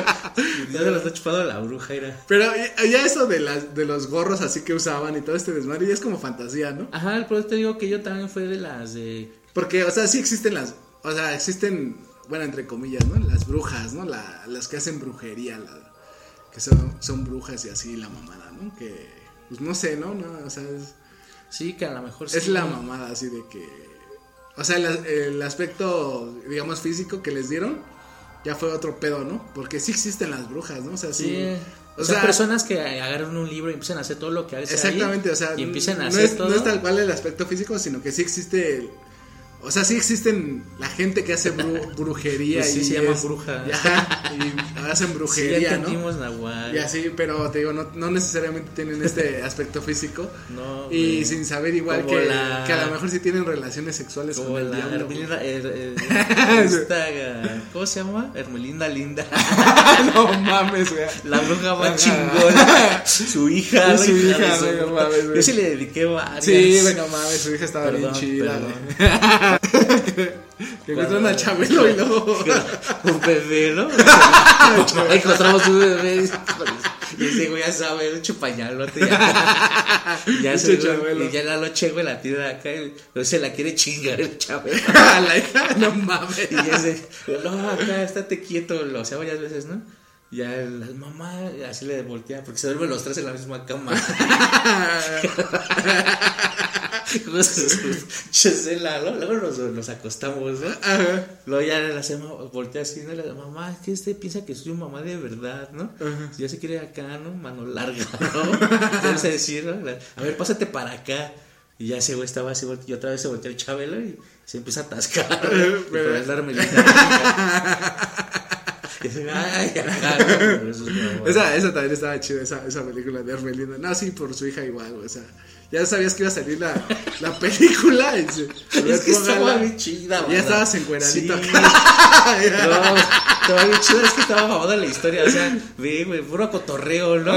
ya se lo está chupando la bruja, era. Pero ya- ya eso de, las, de los gorros así que usaban y todo este desmadre ya es como fantasía, ¿no? Ajá, por eso te digo que yo también fue de las de. Porque, o sea, sí existen las. O sea, existen, bueno, entre comillas, ¿no? Las brujas, ¿no? La- las que hacen brujería, la- que son, son brujas y así, la mamada, ¿no? Que, pues no sé, ¿no? no o sea, es, Sí, que a lo mejor es sí. la mamada así de que. O sea, el, el aspecto, digamos, físico que les dieron ya fue otro pedo, ¿no? Porque sí existen las brujas, ¿no? O sea, sí. Sí. o O sea, sea, personas que agarran un libro y empiezan a hacer todo lo que hace Exactamente, ahí, o sea, y empiezan a no hacer es, todo. no es tal cual el aspecto físico, sino que sí existe, o sea, sí existen la gente que hace bru- brujería Pues sí, y se llaman es- brujas. y, ajá, y hacen Sí, ya brujería, ¿no? Nahual. Y así, pero te digo, no, no necesariamente tienen este aspecto físico No, y güey. sin saber igual que, la- que a lo mejor sí tienen relaciones sexuales Como con el la diablo. Hermelinda, er- er- esta, ¿cómo se llama? Hermelinda Linda. no mames, güey. La bruja más chingona. Su hija, su hija no mames. Yo sí le dediqué varias. Sí, bueno, mames, su hija estaba Perdón, bien chida. Que encuentran a Chabelo y luego. un bebé, ¿no? Encontramos un bebé. Y ese güey ya sabe, el chupañalote. Ya, ya, se, Chabelo. y ya la noche, güey, la tira acá. Luego se la quiere chingar el chabelo. A la hija, no mames. Y ya se, no, acá, estate quieto. Lo hacía varias veces, ¿no? Y ya la mamá así le voltea, porque se duermen los tres en la misma cama. Chesela. Luego nos, acostamos, ¿no? Luego ya la hacemos, voltea así, ¿no? Mamá, es que este piensa que soy mamá de verdad, ¿no? Ya se quiere acá, ¿no? Mano larga, ¿no? Vamos a decir, ¿no? A ver, pásate para acá. Y ya ese güey estaba así, y otra vez se voltea el chabelo y se empieza a atascar. el darme la Ay, acá, ¿no? Pero eso es mamá. Esa, esa también estaba chida, esa, esa película de Armelina. No, sí, por su hija igual, o sea. Ya sabías que iba a salir la, la película. Y se, Es que estaba bien chida, Ya estabas encueradito Sí. acá. No, estaba bien chido, es que estaba mamada la historia, o sea, ve, güey, puro cotorreo, ¿no?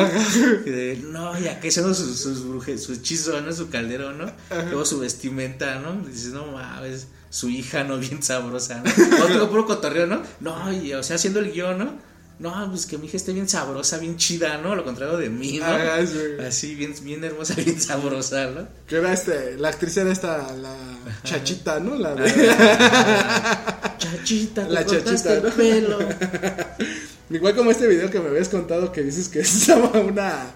Y de, no, y acá haciendo sus, sus brujes, su hechizo, ¿no? Su caldero, ¿no? Luego su vestimenta, ¿no? Y dices, no mames, su hija, ¿no? Bien sabrosa, ¿no? Otro puro cotorreo, ¿no? No, y, o sea, haciendo el guion, ¿no? No, pues que mi hija esté bien sabrosa, bien chida, ¿no? Lo contrario de mí, ¿no? Ah, sí. Así, bien, bien hermosa, bien sabrosa, ¿no? Que era este, la actriz era esta, la chachita, ¿no? La de. Chachita, te La chachita, el ¿no? pelo. Igual como este video que me habías contado que dices que estaba una.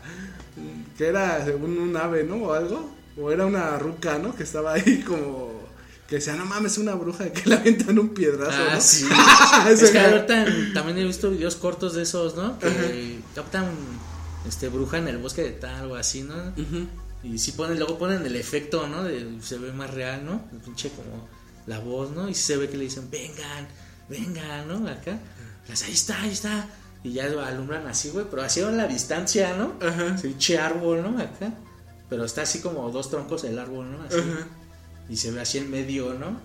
que era un, un ave, ¿no? O algo. O era una ruca, ¿no? Que estaba ahí como. Que decía, no mames, una bruja que le aventan un piedrazo, Ah, ¿no? sí. Eso es que ahorita también he visto videos cortos de esos, ¿no? Que captan este bruja en el bosque de tal o así, ¿no? Y sí ponen, luego ponen el efecto, ¿no? De, se ve más real, ¿no? El pinche como la voz, ¿no? Y se ve que le dicen, vengan, vengan, ¿no? Acá. Las, ahí está, ahí está. Y ya lo alumbran así, güey, pero así a la distancia, ¿no? Ajá. Se pinche árbol, ¿no? Acá. Pero está así como dos troncos el árbol, ¿no? Así. Y se ve así en medio, ¿no?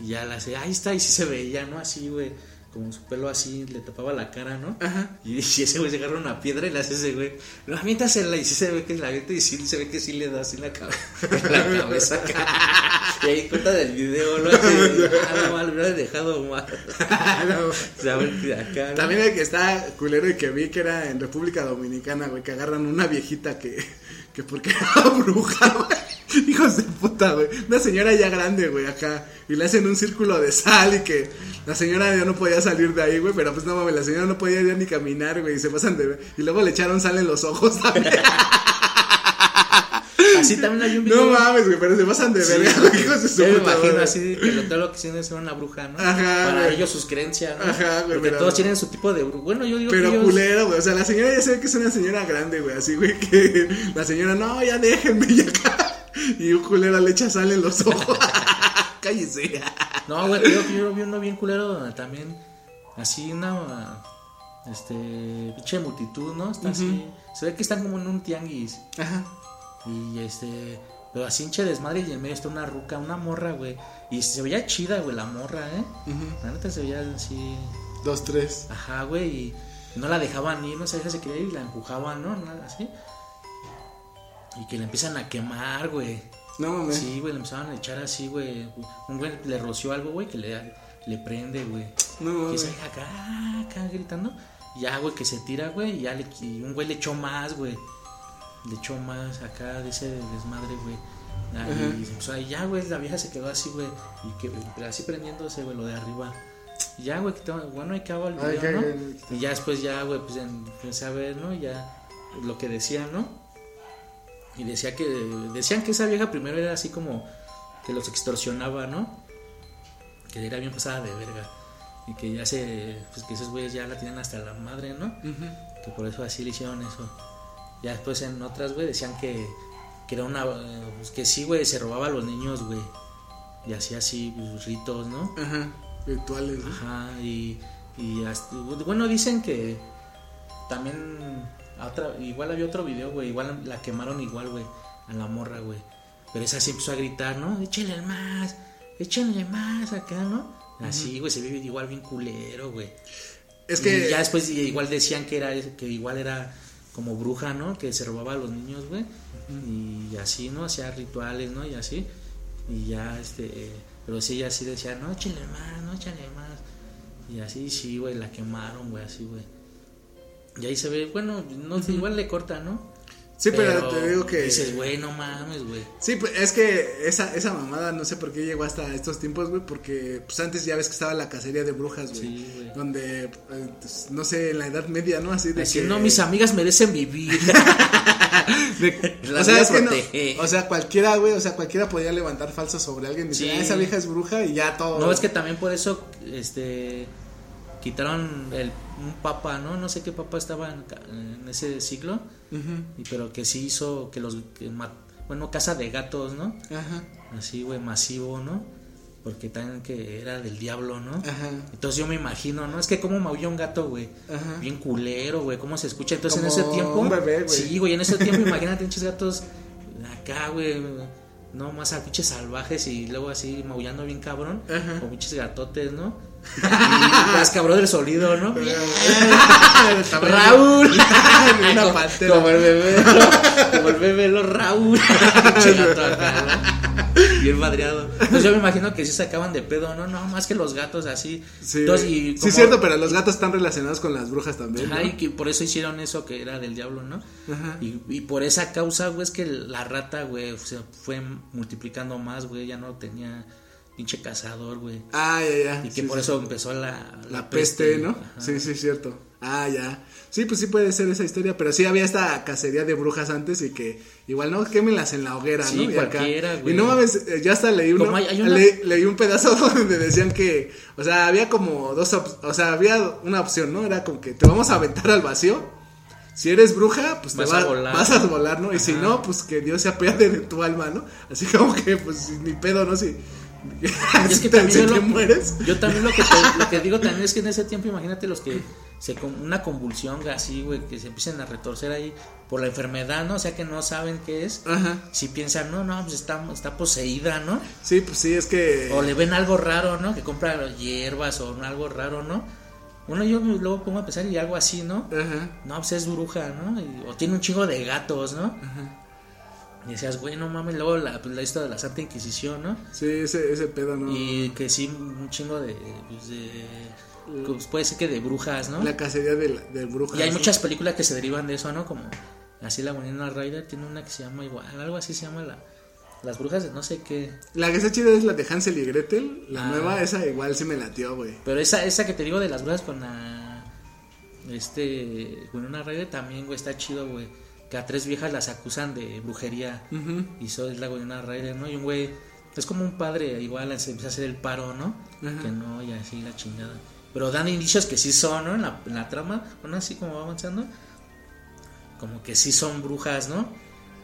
Y ya la hace, ahí está, y sí se veía, ¿no? Así, güey, como su pelo así le tapaba la cara, ¿no? Ajá. Y, y ese güey se agarra una piedra y le hace ese güey, no, aviéntasela, y sí se ve que la avienta y sí se ve que sí le da así en la, cabe- en la cabeza acá. Y ahí cuenta del video, ¿no? Así, ah, no, mal, hubiera dejado mal. O sea, a ver, que acá, ¿no? También el que está culero y que vi que era en República Dominicana, güey, que agarran una viejita que, que porque era bruja, güey. Hijos de puta, güey. Una señora ya grande, güey, acá. Y le hacen un círculo de sal y que la señora ya no podía salir de ahí, güey. Pero pues no mames, la señora no podía ya ni caminar, güey. Y se pasan de. Y luego le echaron sal en los ojos también. Así también hay un video. no mames, güey, pero se pasan de Sí, verga, güey. Hijos de su yo me imagino madre. así que lo, todo lo que hicieron es una bruja, ¿no? Ajá, Para güey. ellos sus creencias, ¿no? Ajá, güey, Porque pero- todos tienen su tipo de bruja. Bueno, yo digo que Pero ellos... culero, güey. O sea, la señora ya se ve que es una señora grande, güey. Así, güey, que la señora, no, ya déjenme y acá. Y un culero le echa sal en los ojos. Cállese. No, güey, que yo vi uno bien culero también así una este pinche multitud, ¿no? Está así. Se ve que están como en un tianguis Ajá. Y este pero así hinche desmadre y en medio está una ruca, una morra, güey. Y se veía chida, güey, la morra, ¿eh? La neta se veía así, Dos, tres. ajá, güey, y no la dejaban ir, no sé, se quería ir y la empujaban, ¿no? Nada Así. Y que la empiezan a quemar, güey. No mames. Sí, güey, le empezaban a echar así, güey. Un güey le roció algo, güey, que le, le prende, güey. No Que mames. se acá, acá gritando. Y ya, güey, que se tira, güey. Y ya le, y un güey le echó más, güey. Le echó más acá de ese desmadre, güey. Ahí, empezó ahí, ya, güey, la vieja se quedó así, güey. Y que pero así prendiéndose, güey, lo de arriba. Y ya, güey, que todo- bueno, ahí acaba el video, que- ¿no? que- Y ya después, ya, güey, pues empecé a ver, ¿no? Y ya lo que decía, ¿no? Y decía que decían que esa vieja primero era así como que los extorsionaba, ¿no? Que era bien pasada de verga. Y que ya se pues que esos güeyes ya la tienen hasta la madre, ¿no? Que por eso así le hicieron eso. Ya después en otras, güey, decían que que era una pues que sí, güey, se robaba a los niños, güey. Y hacía así pues, ritos, ¿no? Ajá. Virtuales, ¿no? Ajá, y, y hasta- bueno, dicen que también otra, igual había otro video, güey, igual la quemaron igual, güey, a la morra, güey. Pero esa sí empezó a gritar, ¿no? Échenle más, échenle más acá, ¿no? Así, güey, se ve igual bien culero, güey. Es Y que. ya después y- igual decían que era que igual era como bruja, ¿no? Que se robaba a los niños, güey. Y así, ¿no? Hacía rituales, ¿no? Y así. Y ya, este, eh, pero sí, ella sí decía, no, échale más, no, échale más. Y así, sí, güey, la quemaron, güey, así, güey. Y ahí se ve, bueno, no igual le corta, ¿no? Sí, pero, te digo que. Dices, güey, no mames, güey. Sí, pues es que esa, esa mamada no sé por qué llegó hasta estos tiempos, güey, porque pues antes ya ves que estaba la cacería de brujas, güey. Sí, güey. Donde, eh, pues, no sé, en la Edad Media, ¿no? Así de Así, que... no, mis amigas merecen vivir. de- o sea, es que no, o sea, cualquiera, güey, o sea, cualquiera podía levantar falsos sobre alguien y decir, Sí. "Ah, esa vieja es bruja y ya todo. No, es que también por eso, este, quitaron el, un papa, ¿no? No sé qué papa estaba en, en ese siglo, Y, pero que sí hizo que los, que bueno, casa de gatos, ¿no? Ajá, Así, güey, masivo, ¿no? Porque también que era del diablo, ¿no? ajá. Entonces yo me imagino, ¿no? Es que como maulla un gato, güey. Ajá. Bien culero, güey. ¿Cómo se escucha? Entonces en ese tiempo. un bebé, güey. Sí, güey. En ese tiempo, imagínate, pinches gatos acá, güey. No, más a pinches salvajes y luego así maullando bien cabrón. Ajá. O pinches gatotes, ¿no? Más cabrón del sonido, ¿no? Raúl. Una como, pantera. como el bebé. Como el bebé, lo Raúl. Bien madreado. Entonces yo me imagino que sí se acaban de pedo, ¿no? No, más que los gatos así. Sí, Entonces, sí, cierto, pero los gatos están relacionados con las brujas también. Ajá, ¿no? y que por eso hicieron eso que era del diablo, ¿no? Ajá. Y, y por esa causa, güey, es que la rata, güey, se fue multiplicando más, güey, ya no tenía pinche cazador, güey. Ah, ya, ya. Y que sí, por sí. eso empezó la, La peste, ¿no? Ajá. Sí, sí, cierto. Ah, ya. Sí, pues sí puede ser esa historia, pero sí había esta cacería de brujas antes y que igual no quémenlas en la hoguera, Sí, ¿no? Y acá- güey. Y no mames, eh, yo hasta leí uno, hay- hay una- le- leí un pedazo donde decían que, o sea, había como dos, op- o sea, había una opción, ¿no? Era como que te vamos a aventar al vacío. Si eres bruja, pues te Vas va- a volar. vas a volar, ¿no? Y si no, pues que Dios se apiade de tu alma, ¿no? Así como que, pues, ni pedo, ¿no? Si, Y es que también yo, lo, mueres. yo también lo que, te- lo que digo también es que en ese tiempo, imagínate los que se con una convulsión así, güey, que se empiecen a retorcer ahí por la enfermedad, ¿no? O sea que no saben qué es. Ajá. Si piensan, no, no, pues está, está poseída, ¿no? Sí, pues sí, es que... O le ven algo raro, ¿no? Que compra hierbas o algo raro, ¿no? Uno yo luego pongo a pensar y algo así, ¿no? Ajá. No, pues es bruja, ¿no? Y- o tiene un chingo de gatos, ¿no? Y decías, güey, no mames, luego la, pues, la historia de la Santa Inquisición, ¿no? Sí, ese, ese pedo, ¿no? Y que sí, un chingo de, pues, de pues, puede ser que de brujas, ¿no? La cacería de, la- de brujas. Y hay muchas películas que se derivan de eso, ¿no? Como así la Winona Ryder tiene una que se llama igual, algo así se llama la las brujas de no sé qué. La que está chida es la de Hansel y Gretel. La Ah. nueva, esa igual sí me latió, güey. Pero esa esa que te digo de las brujas con la este Winona Ryder también, güey, está chido, güey. Que a tres viejas las acusan de brujería. Y eso es la Winona Ryder, ¿no? Y un güey es como un padre, igual se empieza a hacer el paro, ¿no? Que no, y así la chingada. Pero dan indicios que sí son, ¿no? En la, en la trama, bueno, así como va avanzando, como que sí son brujas, ¿no?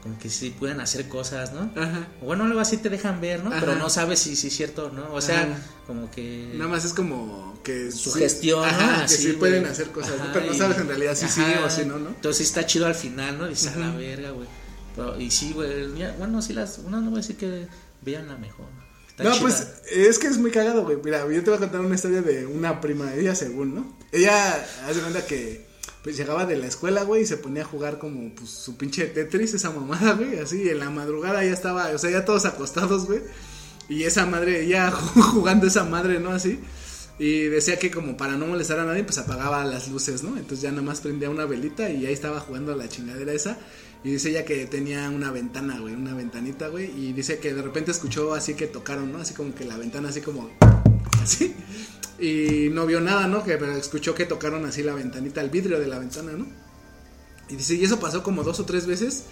Como que sí pueden hacer cosas, ¿no? Ajá. Bueno, algo así te dejan ver, ¿no? Pero no sabes si sí es cierto, ¿no? O sea, Ajá. como que... Nada más es como que. Su sí- gestión, ¿no? Ajá, que sí güey. pueden hacer cosas, ¿no? Pero no sabes en realidad si sí o si no, ¿no? Entonces sí está chido al final, ¿no? Dices, a la verga, güey. Pero, y sí, güey, bueno, sí las... Uno no voy a decir que vean la mejor. Está no, chida. pues es que es muy cagado, güey. Mira, yo te voy a contar una historia de una prima de ella, según, ¿no? Ella hace cuenta que pues llegaba de la escuela, güey, y se ponía a jugar como pues su pinche Tetris, esa mamada, güey, así en la madrugada ya estaba, o sea, ya todos acostados, güey. Y esa madre, ella jugando esa madre, ¿no? Así. Y decía que como para no molestar a nadie, pues apagaba las luces, ¿no? Entonces ya nada más prendía una velita y ahí estaba jugando la chingadera esa. Y dice ella que tenía una ventana, güey, una ventanita, güey. Y dice que de repente escuchó así que tocaron, ¿no? Así como que la ventana así como... Así. Y no vio nada, ¿no? Que pero escuchó que tocaron así la ventanita, el vidrio de la ventana, ¿no? Y dice, y eso pasó como dos o tres veces.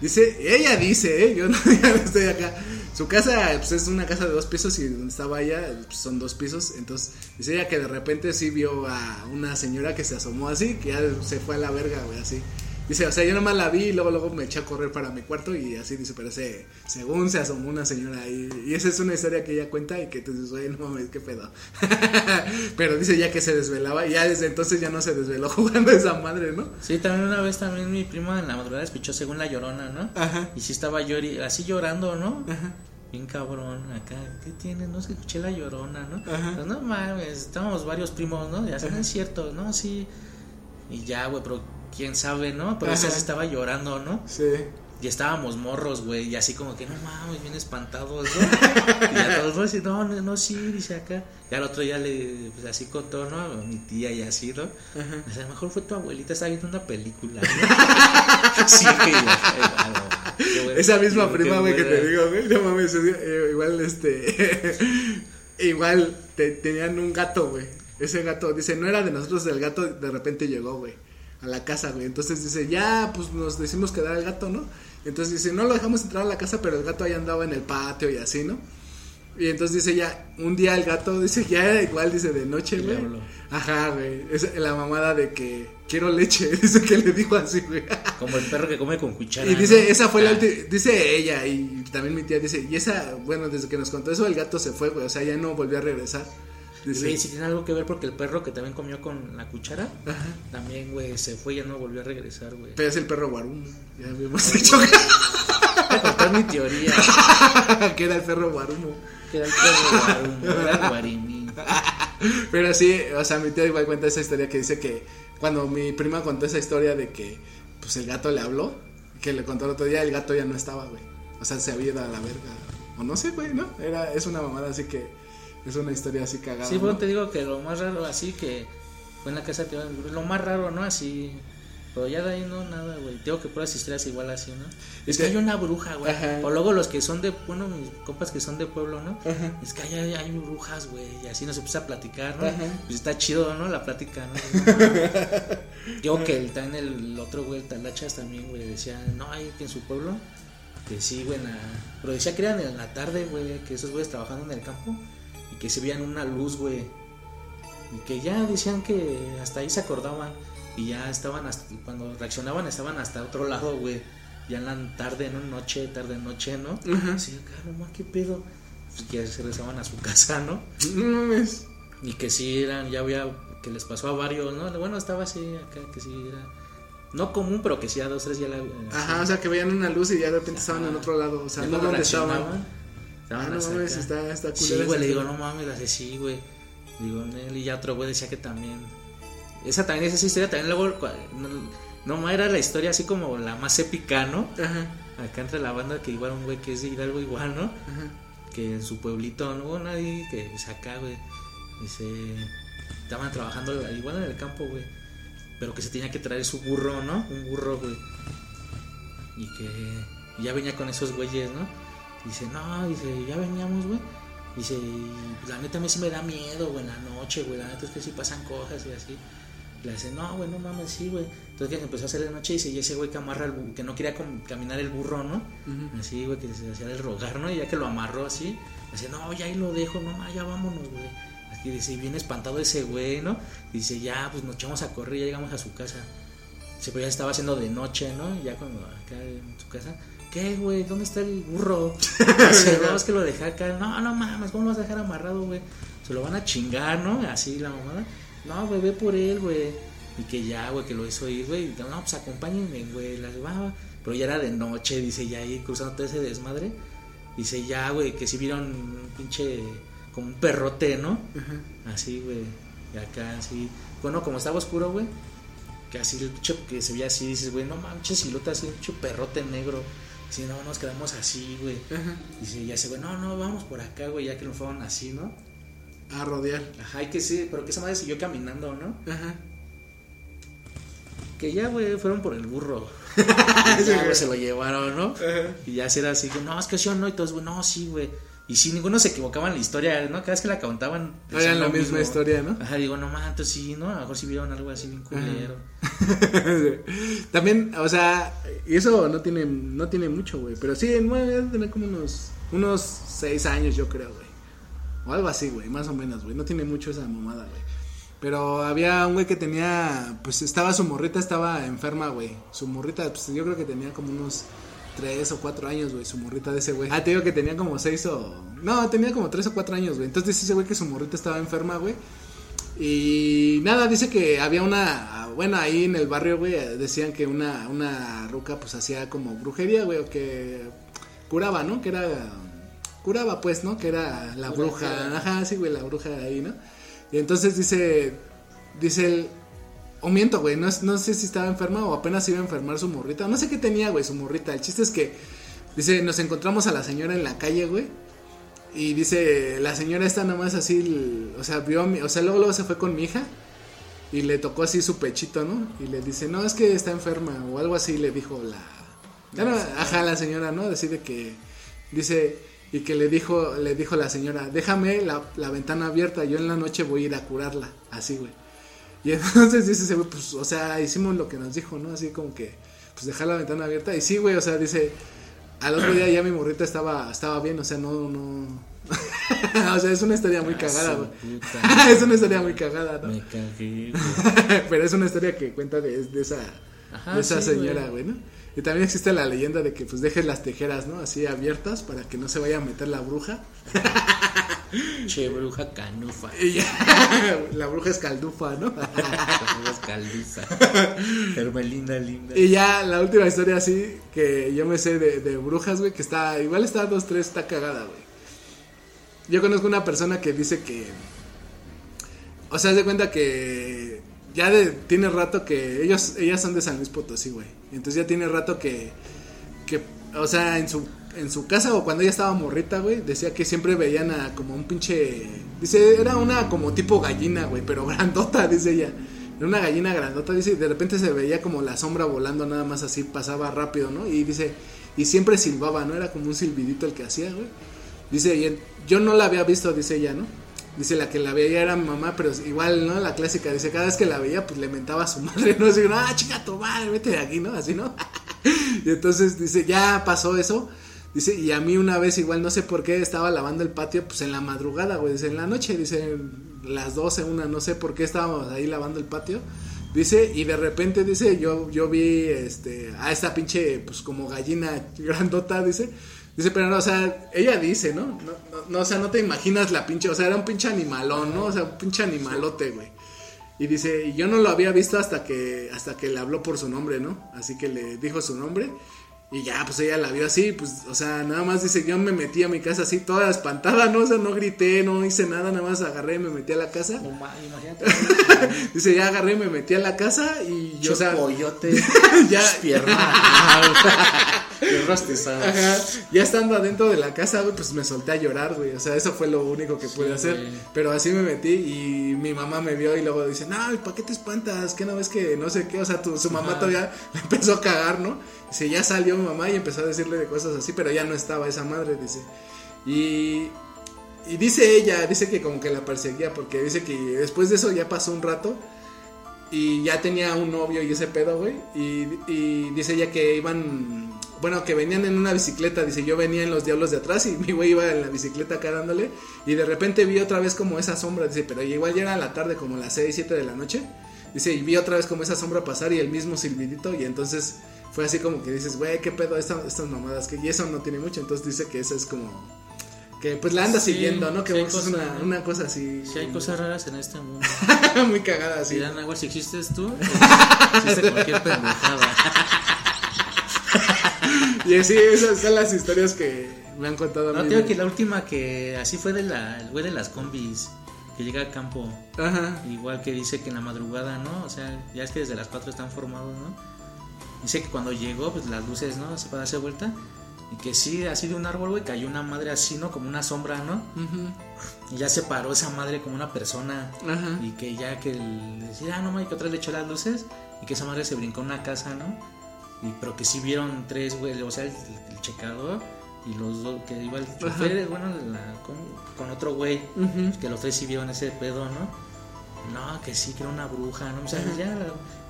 Dice, ella dice, ¿eh? Yo no, estoy acá. Su casa pues, es una casa de dos pisos y donde estaba ella pues, son dos pisos. Entonces, dice ella que de repente sí vio a una señora que se asomó así, que ya se fue a la verga, güey, así. Dice, o sea, yo nomás la vi y luego, luego me eché a correr para mi cuarto y así dice, pero ese, según se asomó una señora ahí. Y esa es una historia que ella cuenta y que tú dices, oye, no mames, qué pedo. pero dice ya que se desvelaba y ya desde entonces ya no se desveló jugando a esa madre, ¿no? Sí, también una vez también mi prima en la madrugada escuchó según la llorona, ¿no? Ajá. Y sí estaba llori así llorando, ¿no? Bien cabrón, acá, ¿qué tiene? No es que escuché la llorona, ¿no? Ajá. Pues no mames, estábamos varios primos, ¿no? Ya no es cierto, ¿no? Sí. Y ya, güey, pero quién sabe, ¿no? Pero esa sí estaba llorando, ¿no? Sí. Y estábamos morros, güey, y así como que, no mames, bien espantados, ¿no? Y a todos, dice, no, no, no, sí, dice acá. Y al otro ya le, pues así contó, ¿no? A mi tía y así, ¿no? Dice, a lo mejor fue tu abuelita, estaba viendo una película, ¿no? sí, güey. bueno, bueno. Esa misma prima, güey, que te digo, güey. No mames, eh, igual este. igual te- tenían un gato, güey. Ese gato, dice, no era de nosotros, el gato de repente llegó, güey, a la casa, güey. Entonces dice, ya, pues nos decimos quedar al gato, ¿no? Entonces dice, no lo dejamos entrar a la casa, pero el gato ahí andaba en el patio y así, ¿no? Y entonces dice ya, un día el gato dice, ya era igual, dice, de noche, güey. Ajá, güey. Es la mamada de que quiero leche. Dice que le dijo así, güey. Como el perro que come con cuchara. Y dice, ¿no? esa fue la Ah, última, dice ella y también mi tía dice, y esa, bueno, desde que nos contó eso el gato se fue, güey, o sea, ya no volvió a regresar. Dice, Güey, si tiene algo que ver porque el perro que también comió con la cuchara, también, güey, se fue y ya no volvió a regresar, güey. pero es el perro guarumo, ya habíamos dicho Voy a contar mi teoría. que, que era el perro guarumo. Que era el perro guarumo, era el guarimí. Pero sí, o sea, mi tía igual cuenta esa historia que dice que cuando mi prima contó esa historia de que, pues el gato le habló, que le contó el otro día, el gato ya no estaba, güey. O sea, se había ido a la verga. O no sé, güey, ¿no? Era, es una mamada así que, es una historia así cagada. Sí, ¿no? bueno, te digo que lo más raro así que fue en la casa que lo más raro, ¿no? Así. Pero ya de ahí no, nada, güey. Tengo que puras historias igual así, ¿no? Es que hay una bruja, güey. O luego los que son de, bueno, mis compas que son de pueblo, ¿no? Ajá. Es que hay, hay, brujas, güey. Y así nos empieza a platicar, ¿no? Ajá. Pues está chido, ¿no? La plática, ¿no? Yo que el, también el otro, güey, el Talachas también, güey, decía, no, hay que en su pueblo, que sí, güey, en la- pero decía que eran en la tarde, güey, que esos güeyes trabajando en el campo que se veían una luz, güey. Y que ya decían que hasta ahí se acordaban y ya estaban, hasta, cuando reaccionaban estaban hasta otro lado, güey. Ya en la tarde, ¿no? Noche, tarde, noche, ¿no? Ajá. Así, "Ah, no, ma, ¿qué pedo? Pues que se regresaban a su casa, ¿no? No mames. Y que sí eran, ya había, que les pasó a varios, ¿no? Bueno, estaba así acá, que sí era, no común, pero que sí a dos, tres ya la... Ajá, o sea, que veían una luz y ya de repente estaban en otro lado, o sea, ya no donde estaban. Ah, no mames, está, está Sí, culera güey, le digo, no mames, la sí, güey. Digo, él y ya otro güey decía que también. Esa también, esa historia también luego. No, no era la historia así como la más épica, ¿no? Ajá, Acá entre la banda que igual un güey que es de Hidalgo igual, ¿no? ajá. Que en su pueblito no hubo nadie que pues acá, güey. Dice. Estaban trabajando igual en el campo, güey. Pero que se tenía que traer su burro, ¿no? Un burro, güey. Y que ya venía con esos güeyes, ¿no? Dice, no, dice, ya veníamos, güey. Dice, y la neta a mí sí me da miedo, güey, en la noche, güey. La neta es que sí pasan cosas y así. Le dice, no, güey, no mames, sí, güey. Entonces que empezó a hacer de noche y dice, y ese güey que amarra el que no quería caminar el burro, ¿no? Así, güey, que se hacía el rogar, ¿no? Y ya que lo amarró así, dice, no, ya ahí lo dejo, no, ya vámonos, güey. Aquí dice, y bien espantado ese güey, ¿no? Dice, ya, pues nos echamos a correr, ya llegamos a su casa. Dice, pero ya estaba haciendo de noche, ¿no? Y ya cuando acá en su casa, ¿qué, güey? ¿Dónde está el burro? Es que lo dejé acá. No, no mames, ¿cómo lo vas a dejar amarrado, güey? Se lo van a chingar, ¿no? Así la mamada. No, güey, ve por él, güey. Y que ya, güey, que lo hizo ir, güey. No, pues acompáñenme, güey. La va, va. Pero ya era de noche, dice, ya ahí cruzando todo ese desmadre. Dice, ya, güey, que si vieron un pinche, como un perrote, ¿no? Así, güey. Y acá, así. Bueno, como estaba oscuro, güey. Que así, el pinche, que se veía así, dices, güey, no manches, silueta así, un pinche perrote negro. Si no, nos quedamos así, güey. Dice, ya se, güey, no, no, vamos por acá, güey, ya que nos fueron así, ¿no? A rodear. Ajá, y que sí, pero que esa madre siguió caminando, ¿no? Ajá. Que ya, güey, fueron por el burro. Y ya, güey, se lo llevaron, ¿no? Y ya se era así, que no, es que sí o no, y todos, güey, no, sí, güey. Y si ninguno se equivocaba en la historia, ¿no? Cada vez que la contaban. Era la misma historia, ¿no? Ajá, digo, no mames, entonces sí, ¿no? A lo mejor sí vieron algo así bien culero. También, o sea, y eso no tiene, no tiene mucho, güey. Pero sí, debe tener como unos, unos seis años, yo creo, güey. O algo así, güey, más o menos, güey. No tiene mucho esa mamada, güey. Pero había un güey que tenía, pues estaba su morrita, estaba enferma, güey. Su morrita, pues yo creo que tenía como unos tres o cuatro años, güey, su morrita de ese güey. Ah, te digo que tenía como seis o... No, tenía como tres o cuatro años, güey. Entonces dice ese güey que su morrita estaba enferma, güey. Y nada, dice que había una, bueno, ahí en el barrio, güey, decían que una, una ruca pues hacía como brujería, güey, o que curaba, ¿no? Que era, curaba pues, ¿no? Que era la bruja, ajá, sí, güey, la bruja ahí, ¿no? Y entonces dice, dice él, o miento, güey, no, no sé si estaba enferma o apenas iba a enfermar su morrita. No sé qué tenía, güey, su morrita. El chiste es que, dice, nos encontramos a la señora en la calle, güey. Y dice, la señora está nomás así, o sea, vio, a mi- o sea, luego, luego se fue con mi hija. Y le tocó así su pechito, ¿no? Y le dice, no, es que está enferma o algo así, le dijo la... Ya no, ajá, la señora, ¿no? Decide que... Dice, y que le dijo, le dijo la señora, déjame la, la ventana abierta, yo en la noche voy a ir a curarla. Así, güey. Y entonces dice ese güey, pues, o sea, hicimos lo que nos dijo, ¿no? Así como que, pues dejar la ventana abierta. Y sí, güey, o sea, dice, al otro día ya mi morrita estaba, estaba bien, o sea, no, no... o sea, es una historia muy Ah, cagada, güey. es una historia muy cagada, ¿no? Me cagué. Pero es una historia que cuenta de, de esa, Ajá, de esa sí, señora, güey, ¿no? Y también existe la leyenda de que pues dejes las tejeras, ¿no? Así abiertas para que no se vaya a meter la bruja. Che, bruja canufa. La bruja es caldufa, ¿no? Es caldiza. Hermelinda linda. y ya la última historia así que yo me sé de, de brujas, güey, que está, igual está dos, tres, está cagada, güey. Yo conozco una persona que dice que, o sea, de cuenta que ya de, tiene rato que ellos, ellas son de San Luis Potosí, güey. Entonces ya tiene rato que, que, o sea, en su, en su casa o cuando ella estaba morrita, güey, decía que siempre veían a como un pinche, dice, era una como tipo gallina, güey, pero grandota, dice ella. Era una gallina grandota, dice, y de repente se veía como la sombra volando nada más así, pasaba rápido, ¿no? Y dice, y siempre silbaba, ¿no? Era como un silbidito el que hacía, güey. Dice, yo no la había visto, dice ella, ¿no? Dice, la que la veía era mi mamá, pero igual, ¿no? La clásica, dice, cada vez que la veía, pues le mentaba a su madre, ¿no? Así, ah, chica, tu madre, vete de aquí, ¿no? Así, ¿no? y entonces dice, ya pasó eso. Dice, y a mí una vez igual, no sé por qué, estaba lavando el patio, pues en la madrugada, güey, dice, en la noche, dice, las 12, una, no sé por qué estábamos ahí lavando el patio. Dice, y de repente, dice, yo, yo vi, este, a esta pinche, pues como gallina grandota, dice. Dice, pero no, o sea, ella dice, ¿no? No, no, no, o sea, no te imaginas la pinche, o sea, era un pinche animalón, ¿no? O sea, un pinche animalote, güey. Y dice, y yo no lo había visto hasta que, hasta que le habló por su nombre, ¿no? Así que le dijo su nombre. Y ya, pues ella la vio así, pues, o sea, nada más dice, yo me metí a mi casa así, toda espantada, ¿no? O sea, no grité, no hice nada, nada más agarré y me metí a la casa. No ma- imagínate. Dice, ya agarré y me metí a la casa y yo, o sea, pollote. ya, Pierna. Ajá, ya estando adentro de la casa, güey, pues me solté a llorar, güey. O sea, eso fue lo único que pude hacer. güey. Pero así me metí y mi mamá me vio y luego dice, no, ¿para qué te espantas? ¿Qué no ves que no sé qué? O sea, tu- su mamá todavía le empezó a cagar, ¿no? Dice, ya salió mamá y empezó a decirle de cosas así, pero ya no estaba esa madre, dice. Y, y dice ella, dice que como que la perseguía porque dice que después de eso ya pasó un rato y ya tenía un novio y ese pedo, güey. Y, y dice ella que iban, bueno, que venían en una bicicleta. Dice, yo venía en los diablos de atrás y mi güey iba en la bicicleta acá dándole. Y de repente vi otra vez como esa sombra. Dice, pero igual ya era la tarde, como las 6, 7 de la noche. Dice, y vi otra vez como esa sombra pasar y el mismo silbidito. Y entonces fue así como que dices, güey, qué pedo esta- estas mamadas. que Y eso no tiene mucho. Entonces dice que eso es como. Que pues la anda Sí, siguiendo, ¿no? Que sí es una, una cosa así. Si hay cosas raras en este mundo. muy cagada así. Si dan agua, si existes tú, existe cualquier pendejada. Y así, esas son las historias que me han contado No, mí. te digo que la última que así fue de la, el güey de las combis, que llega a campo. Ajá. Igual que dice que en la madrugada, ¿no? O sea, ya es que desde las 4 están formados, ¿no? Dice que cuando llegó, pues las luces, ¿no? Se para darse vuelta. Y que sí, así de un árbol, güey, cayó una madre así, ¿no? Como una sombra, ¿no? Ujú. Y ya se paró esa madre como una persona. Ajá. Y que ya que le decía, ah, no mames, que otra vez le echó las luces. Y que esa madre se brincó en una casa, ¿no? Y, pero que sí vieron tres, güey, o sea, el, el checador y los dos, que iba el chofer, bueno, la- con, con otro güey. Que los tres sí vieron ese pedo, ¿no? No, que sí, que era una bruja, ¿no? O sea, ya,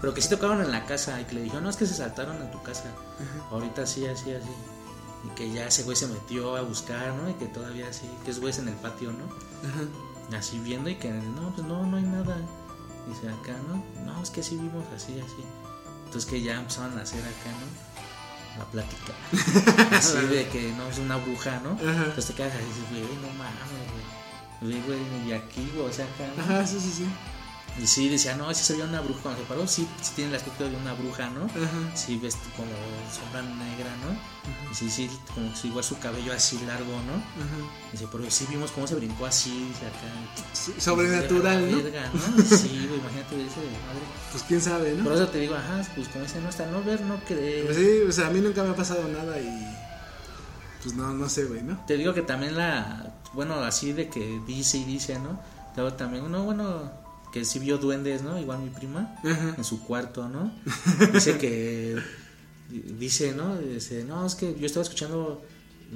pero que sí tocaron en la casa y que le dijo, no, es que se saltaron en tu casa. Ahorita sí, así, así. Y que ya ese güey se metió a buscar, ¿no? Y que todavía sí, que es güey en el patio, ¿no? Ajá. Así viendo y que no, pues no, no hay nada. Dice acá, ¿no? No, es que sí vimos así, así. Entonces que ya empezaron a hacer acá, ¿no? La plática. Así de que no es una bruja, ¿no? Ajá. Entonces te quedas dices, güey, no mames, güey. Güey, güey, y aquí, güey, o sea, acá. Ajá, sí, sí, sí. Y sí, decía, no, sí se veía una bruja. Cuando se paró, sí, sí tiene el aspecto de una bruja, ¿no? Ajá. Sí, ves como sombra negra, ¿no? Y sí, sí, como que igual su cabello así largo, ¿no? Ajá. Dice, pero sí vimos cómo se brincó así, acá. Sí, Sobrenatural, ¿no? Verga, ¿no? Sí, güey, imagínate ese madre. Pues quién sabe, Por ¿no? eso te digo, ajá, pues como ese no está, no ver, no creer. Pues sí, o sea, a mí nunca me ha pasado nada y. Pues no, no sé, güey, ¿no? Te digo que también la, bueno, así de que dice y dice, ¿no? Luego también uno, bueno, que sí vio duendes, ¿no? Igual mi prima, Ajá. en su cuarto, ¿no? Dice que, dice, ¿no? Dice, no, es que yo estaba escuchando,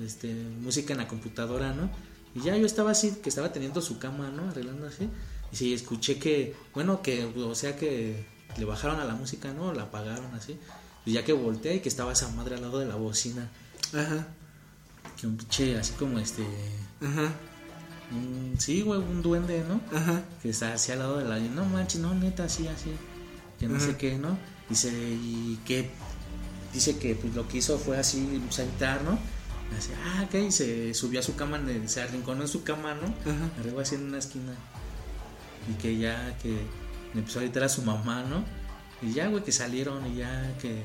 este, música en la computadora, ¿no? Y ya yo estaba así, que estaba teniendo su cama, ¿no? Arreglando así. Y sí, escuché que, bueno, que, o sea, que le bajaron a la música, ¿no? La apagaron así. Y ya que volteé y que estaba esa madre al lado de la bocina. Ajá. Que un pinche, así como este, Ajá. sí, güey, un duende, ¿no? Ajá. Que está así al lado de la. No manches, no, neta, así, así. Que no Ajá. sé qué, ¿no? Dice, y que. Dice que pues, lo que hizo fue así, saltar, ¿no? Dice, ah, ok, y se subió a su cama, se arrinconó en su cama, ¿no? Ajá. Arriba así en una esquina. Y que ya, que le empezó a gritar a su mamá, ¿no? Y ya, güey, que salieron y ya que.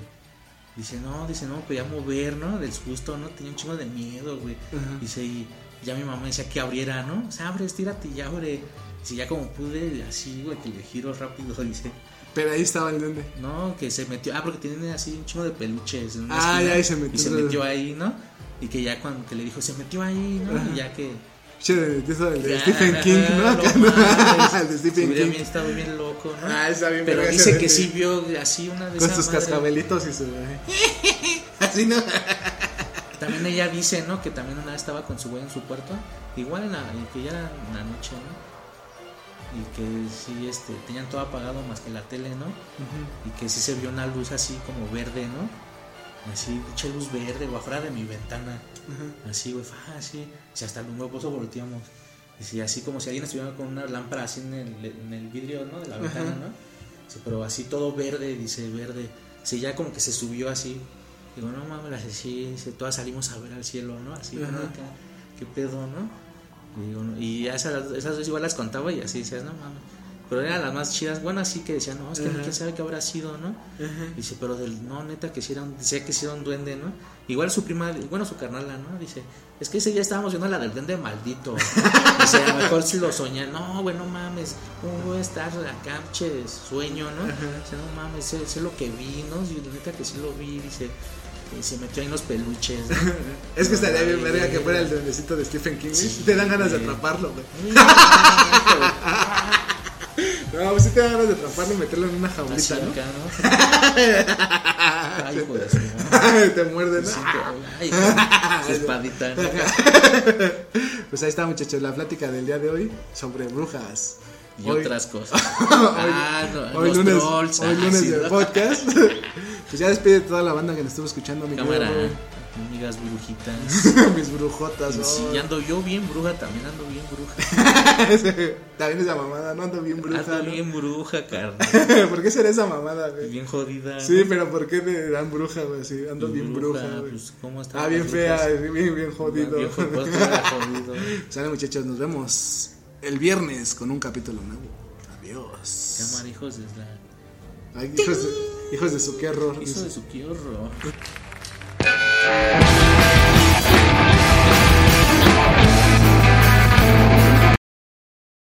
Dice, no, dice, no, podía mover, ¿no? Del susto, ¿no? Tenía un chingo de miedo, güey. Dice, y ya mi mamá decía que abriera, ¿no? O sea, abre, estírate y abre. Dice, ya como pude, así, güey, que le giro rápido, dice. Pero ahí estaba el duende. No, que se metió, ah, porque tiene así un chingo de peluches. En Ah, esquina, ya, y se metió Y se metió ahí, ¿no? Y que ya cuando que le dijo, se metió ahí, ¿no? Ajá. Y ya que. Che, de, eso del de Stephen King, ¿no? no el de Stephen King. bien estado bien loco, ¿no? Ah, está bien Pero dice que sí vio así una de Con esas sus madres. cascabelitos y su. Así no. También ella dice, ¿no? Que también una vez estaba con su güey en su puerto. Igual en la, y que ya era en la noche, ¿no? Y que sí, este, tenían todo apagado más que la tele, ¿no? Y que sí se vio una luz así como verde, ¿no? Así, pinche luz verde, o afuera de mi ventana. Así, güey, así. Si hasta el huevoso volteamos. Y sí, así como si alguien estuviera con una lámpara así en el, en el vidrio, ¿no? De la ventana, ¿no? Sí, pero así todo verde, dice, verde. Sí, ya como que se subió así. Digo, no mames, las sí, dice, todas salimos a ver al cielo, ¿no? Así, Ajá. ¿no? ¿Qué pedo, no? Y, digo, no, y ya esas, esas dos igual las contaba y así decías, no mames. Pero eran las más chidas. Bueno, así que decían, no, es que Ajá. quién sabe qué habrá sido, ¿no? Dice, pero del, no, neta, que si era un, decía que si era un duende, ¿no? Igual su prima, bueno, su carnala, ¿no? Dice, es que ese día estábamos viendo la del duende maldito. Dice, a lo mejor si lo soñé. No, güey, no mames, ¿cómo voy a estar acá, sueño, ¿no? Dice, no mames, sé, sé lo que vi, ¿no? Y neta que sí lo vi, dice, y se metió ahí en los peluches. ¿no? Es que estaría bien verga que fuera el duendecito de Stephen King. Sí, te dan ganas de atraparlo, güey. No, pues sí te dan ganas de atraparlo y meterlo en una jaulita, ¿no? acá, ¿no? Ay, su madre. te muerde, ¿no? Sí, ay, con su espadita. ¿no? Pues ahí está, muchachos, la plática del día de hoy sobre brujas. Y Hoy- otras cosas. ah, no, Hoy los lunes, trolls. hoy ah, lunes sí, de ¿no? podcast. Pues ya despide toda la banda que nos estuvo escuchando, mi Cámara, querido amigas brujitas. Mis brujotas. Sí, ando yo bien bruja, también ando bien bruja. También esa mamada, no ando bien bruja. Ando ¿no? bien bruja, carnal. ¿Por qué será esa mamada, güey? Bien jodida. Sí, ¿no? pero ¿por qué te dan bruja, güey? Sí, ando bien bruja. Pues, ¿cómo están Ah, bien fea, bien, bien jodido. Bien jodido, pues, ¿cómo era jodido? Sale, muchachos, nos vemos el viernes con un capítulo nuevo. Adiós. Cámara, hijos de la... Hijos, de, hijos de su qué horror. Hijos de su qué horror.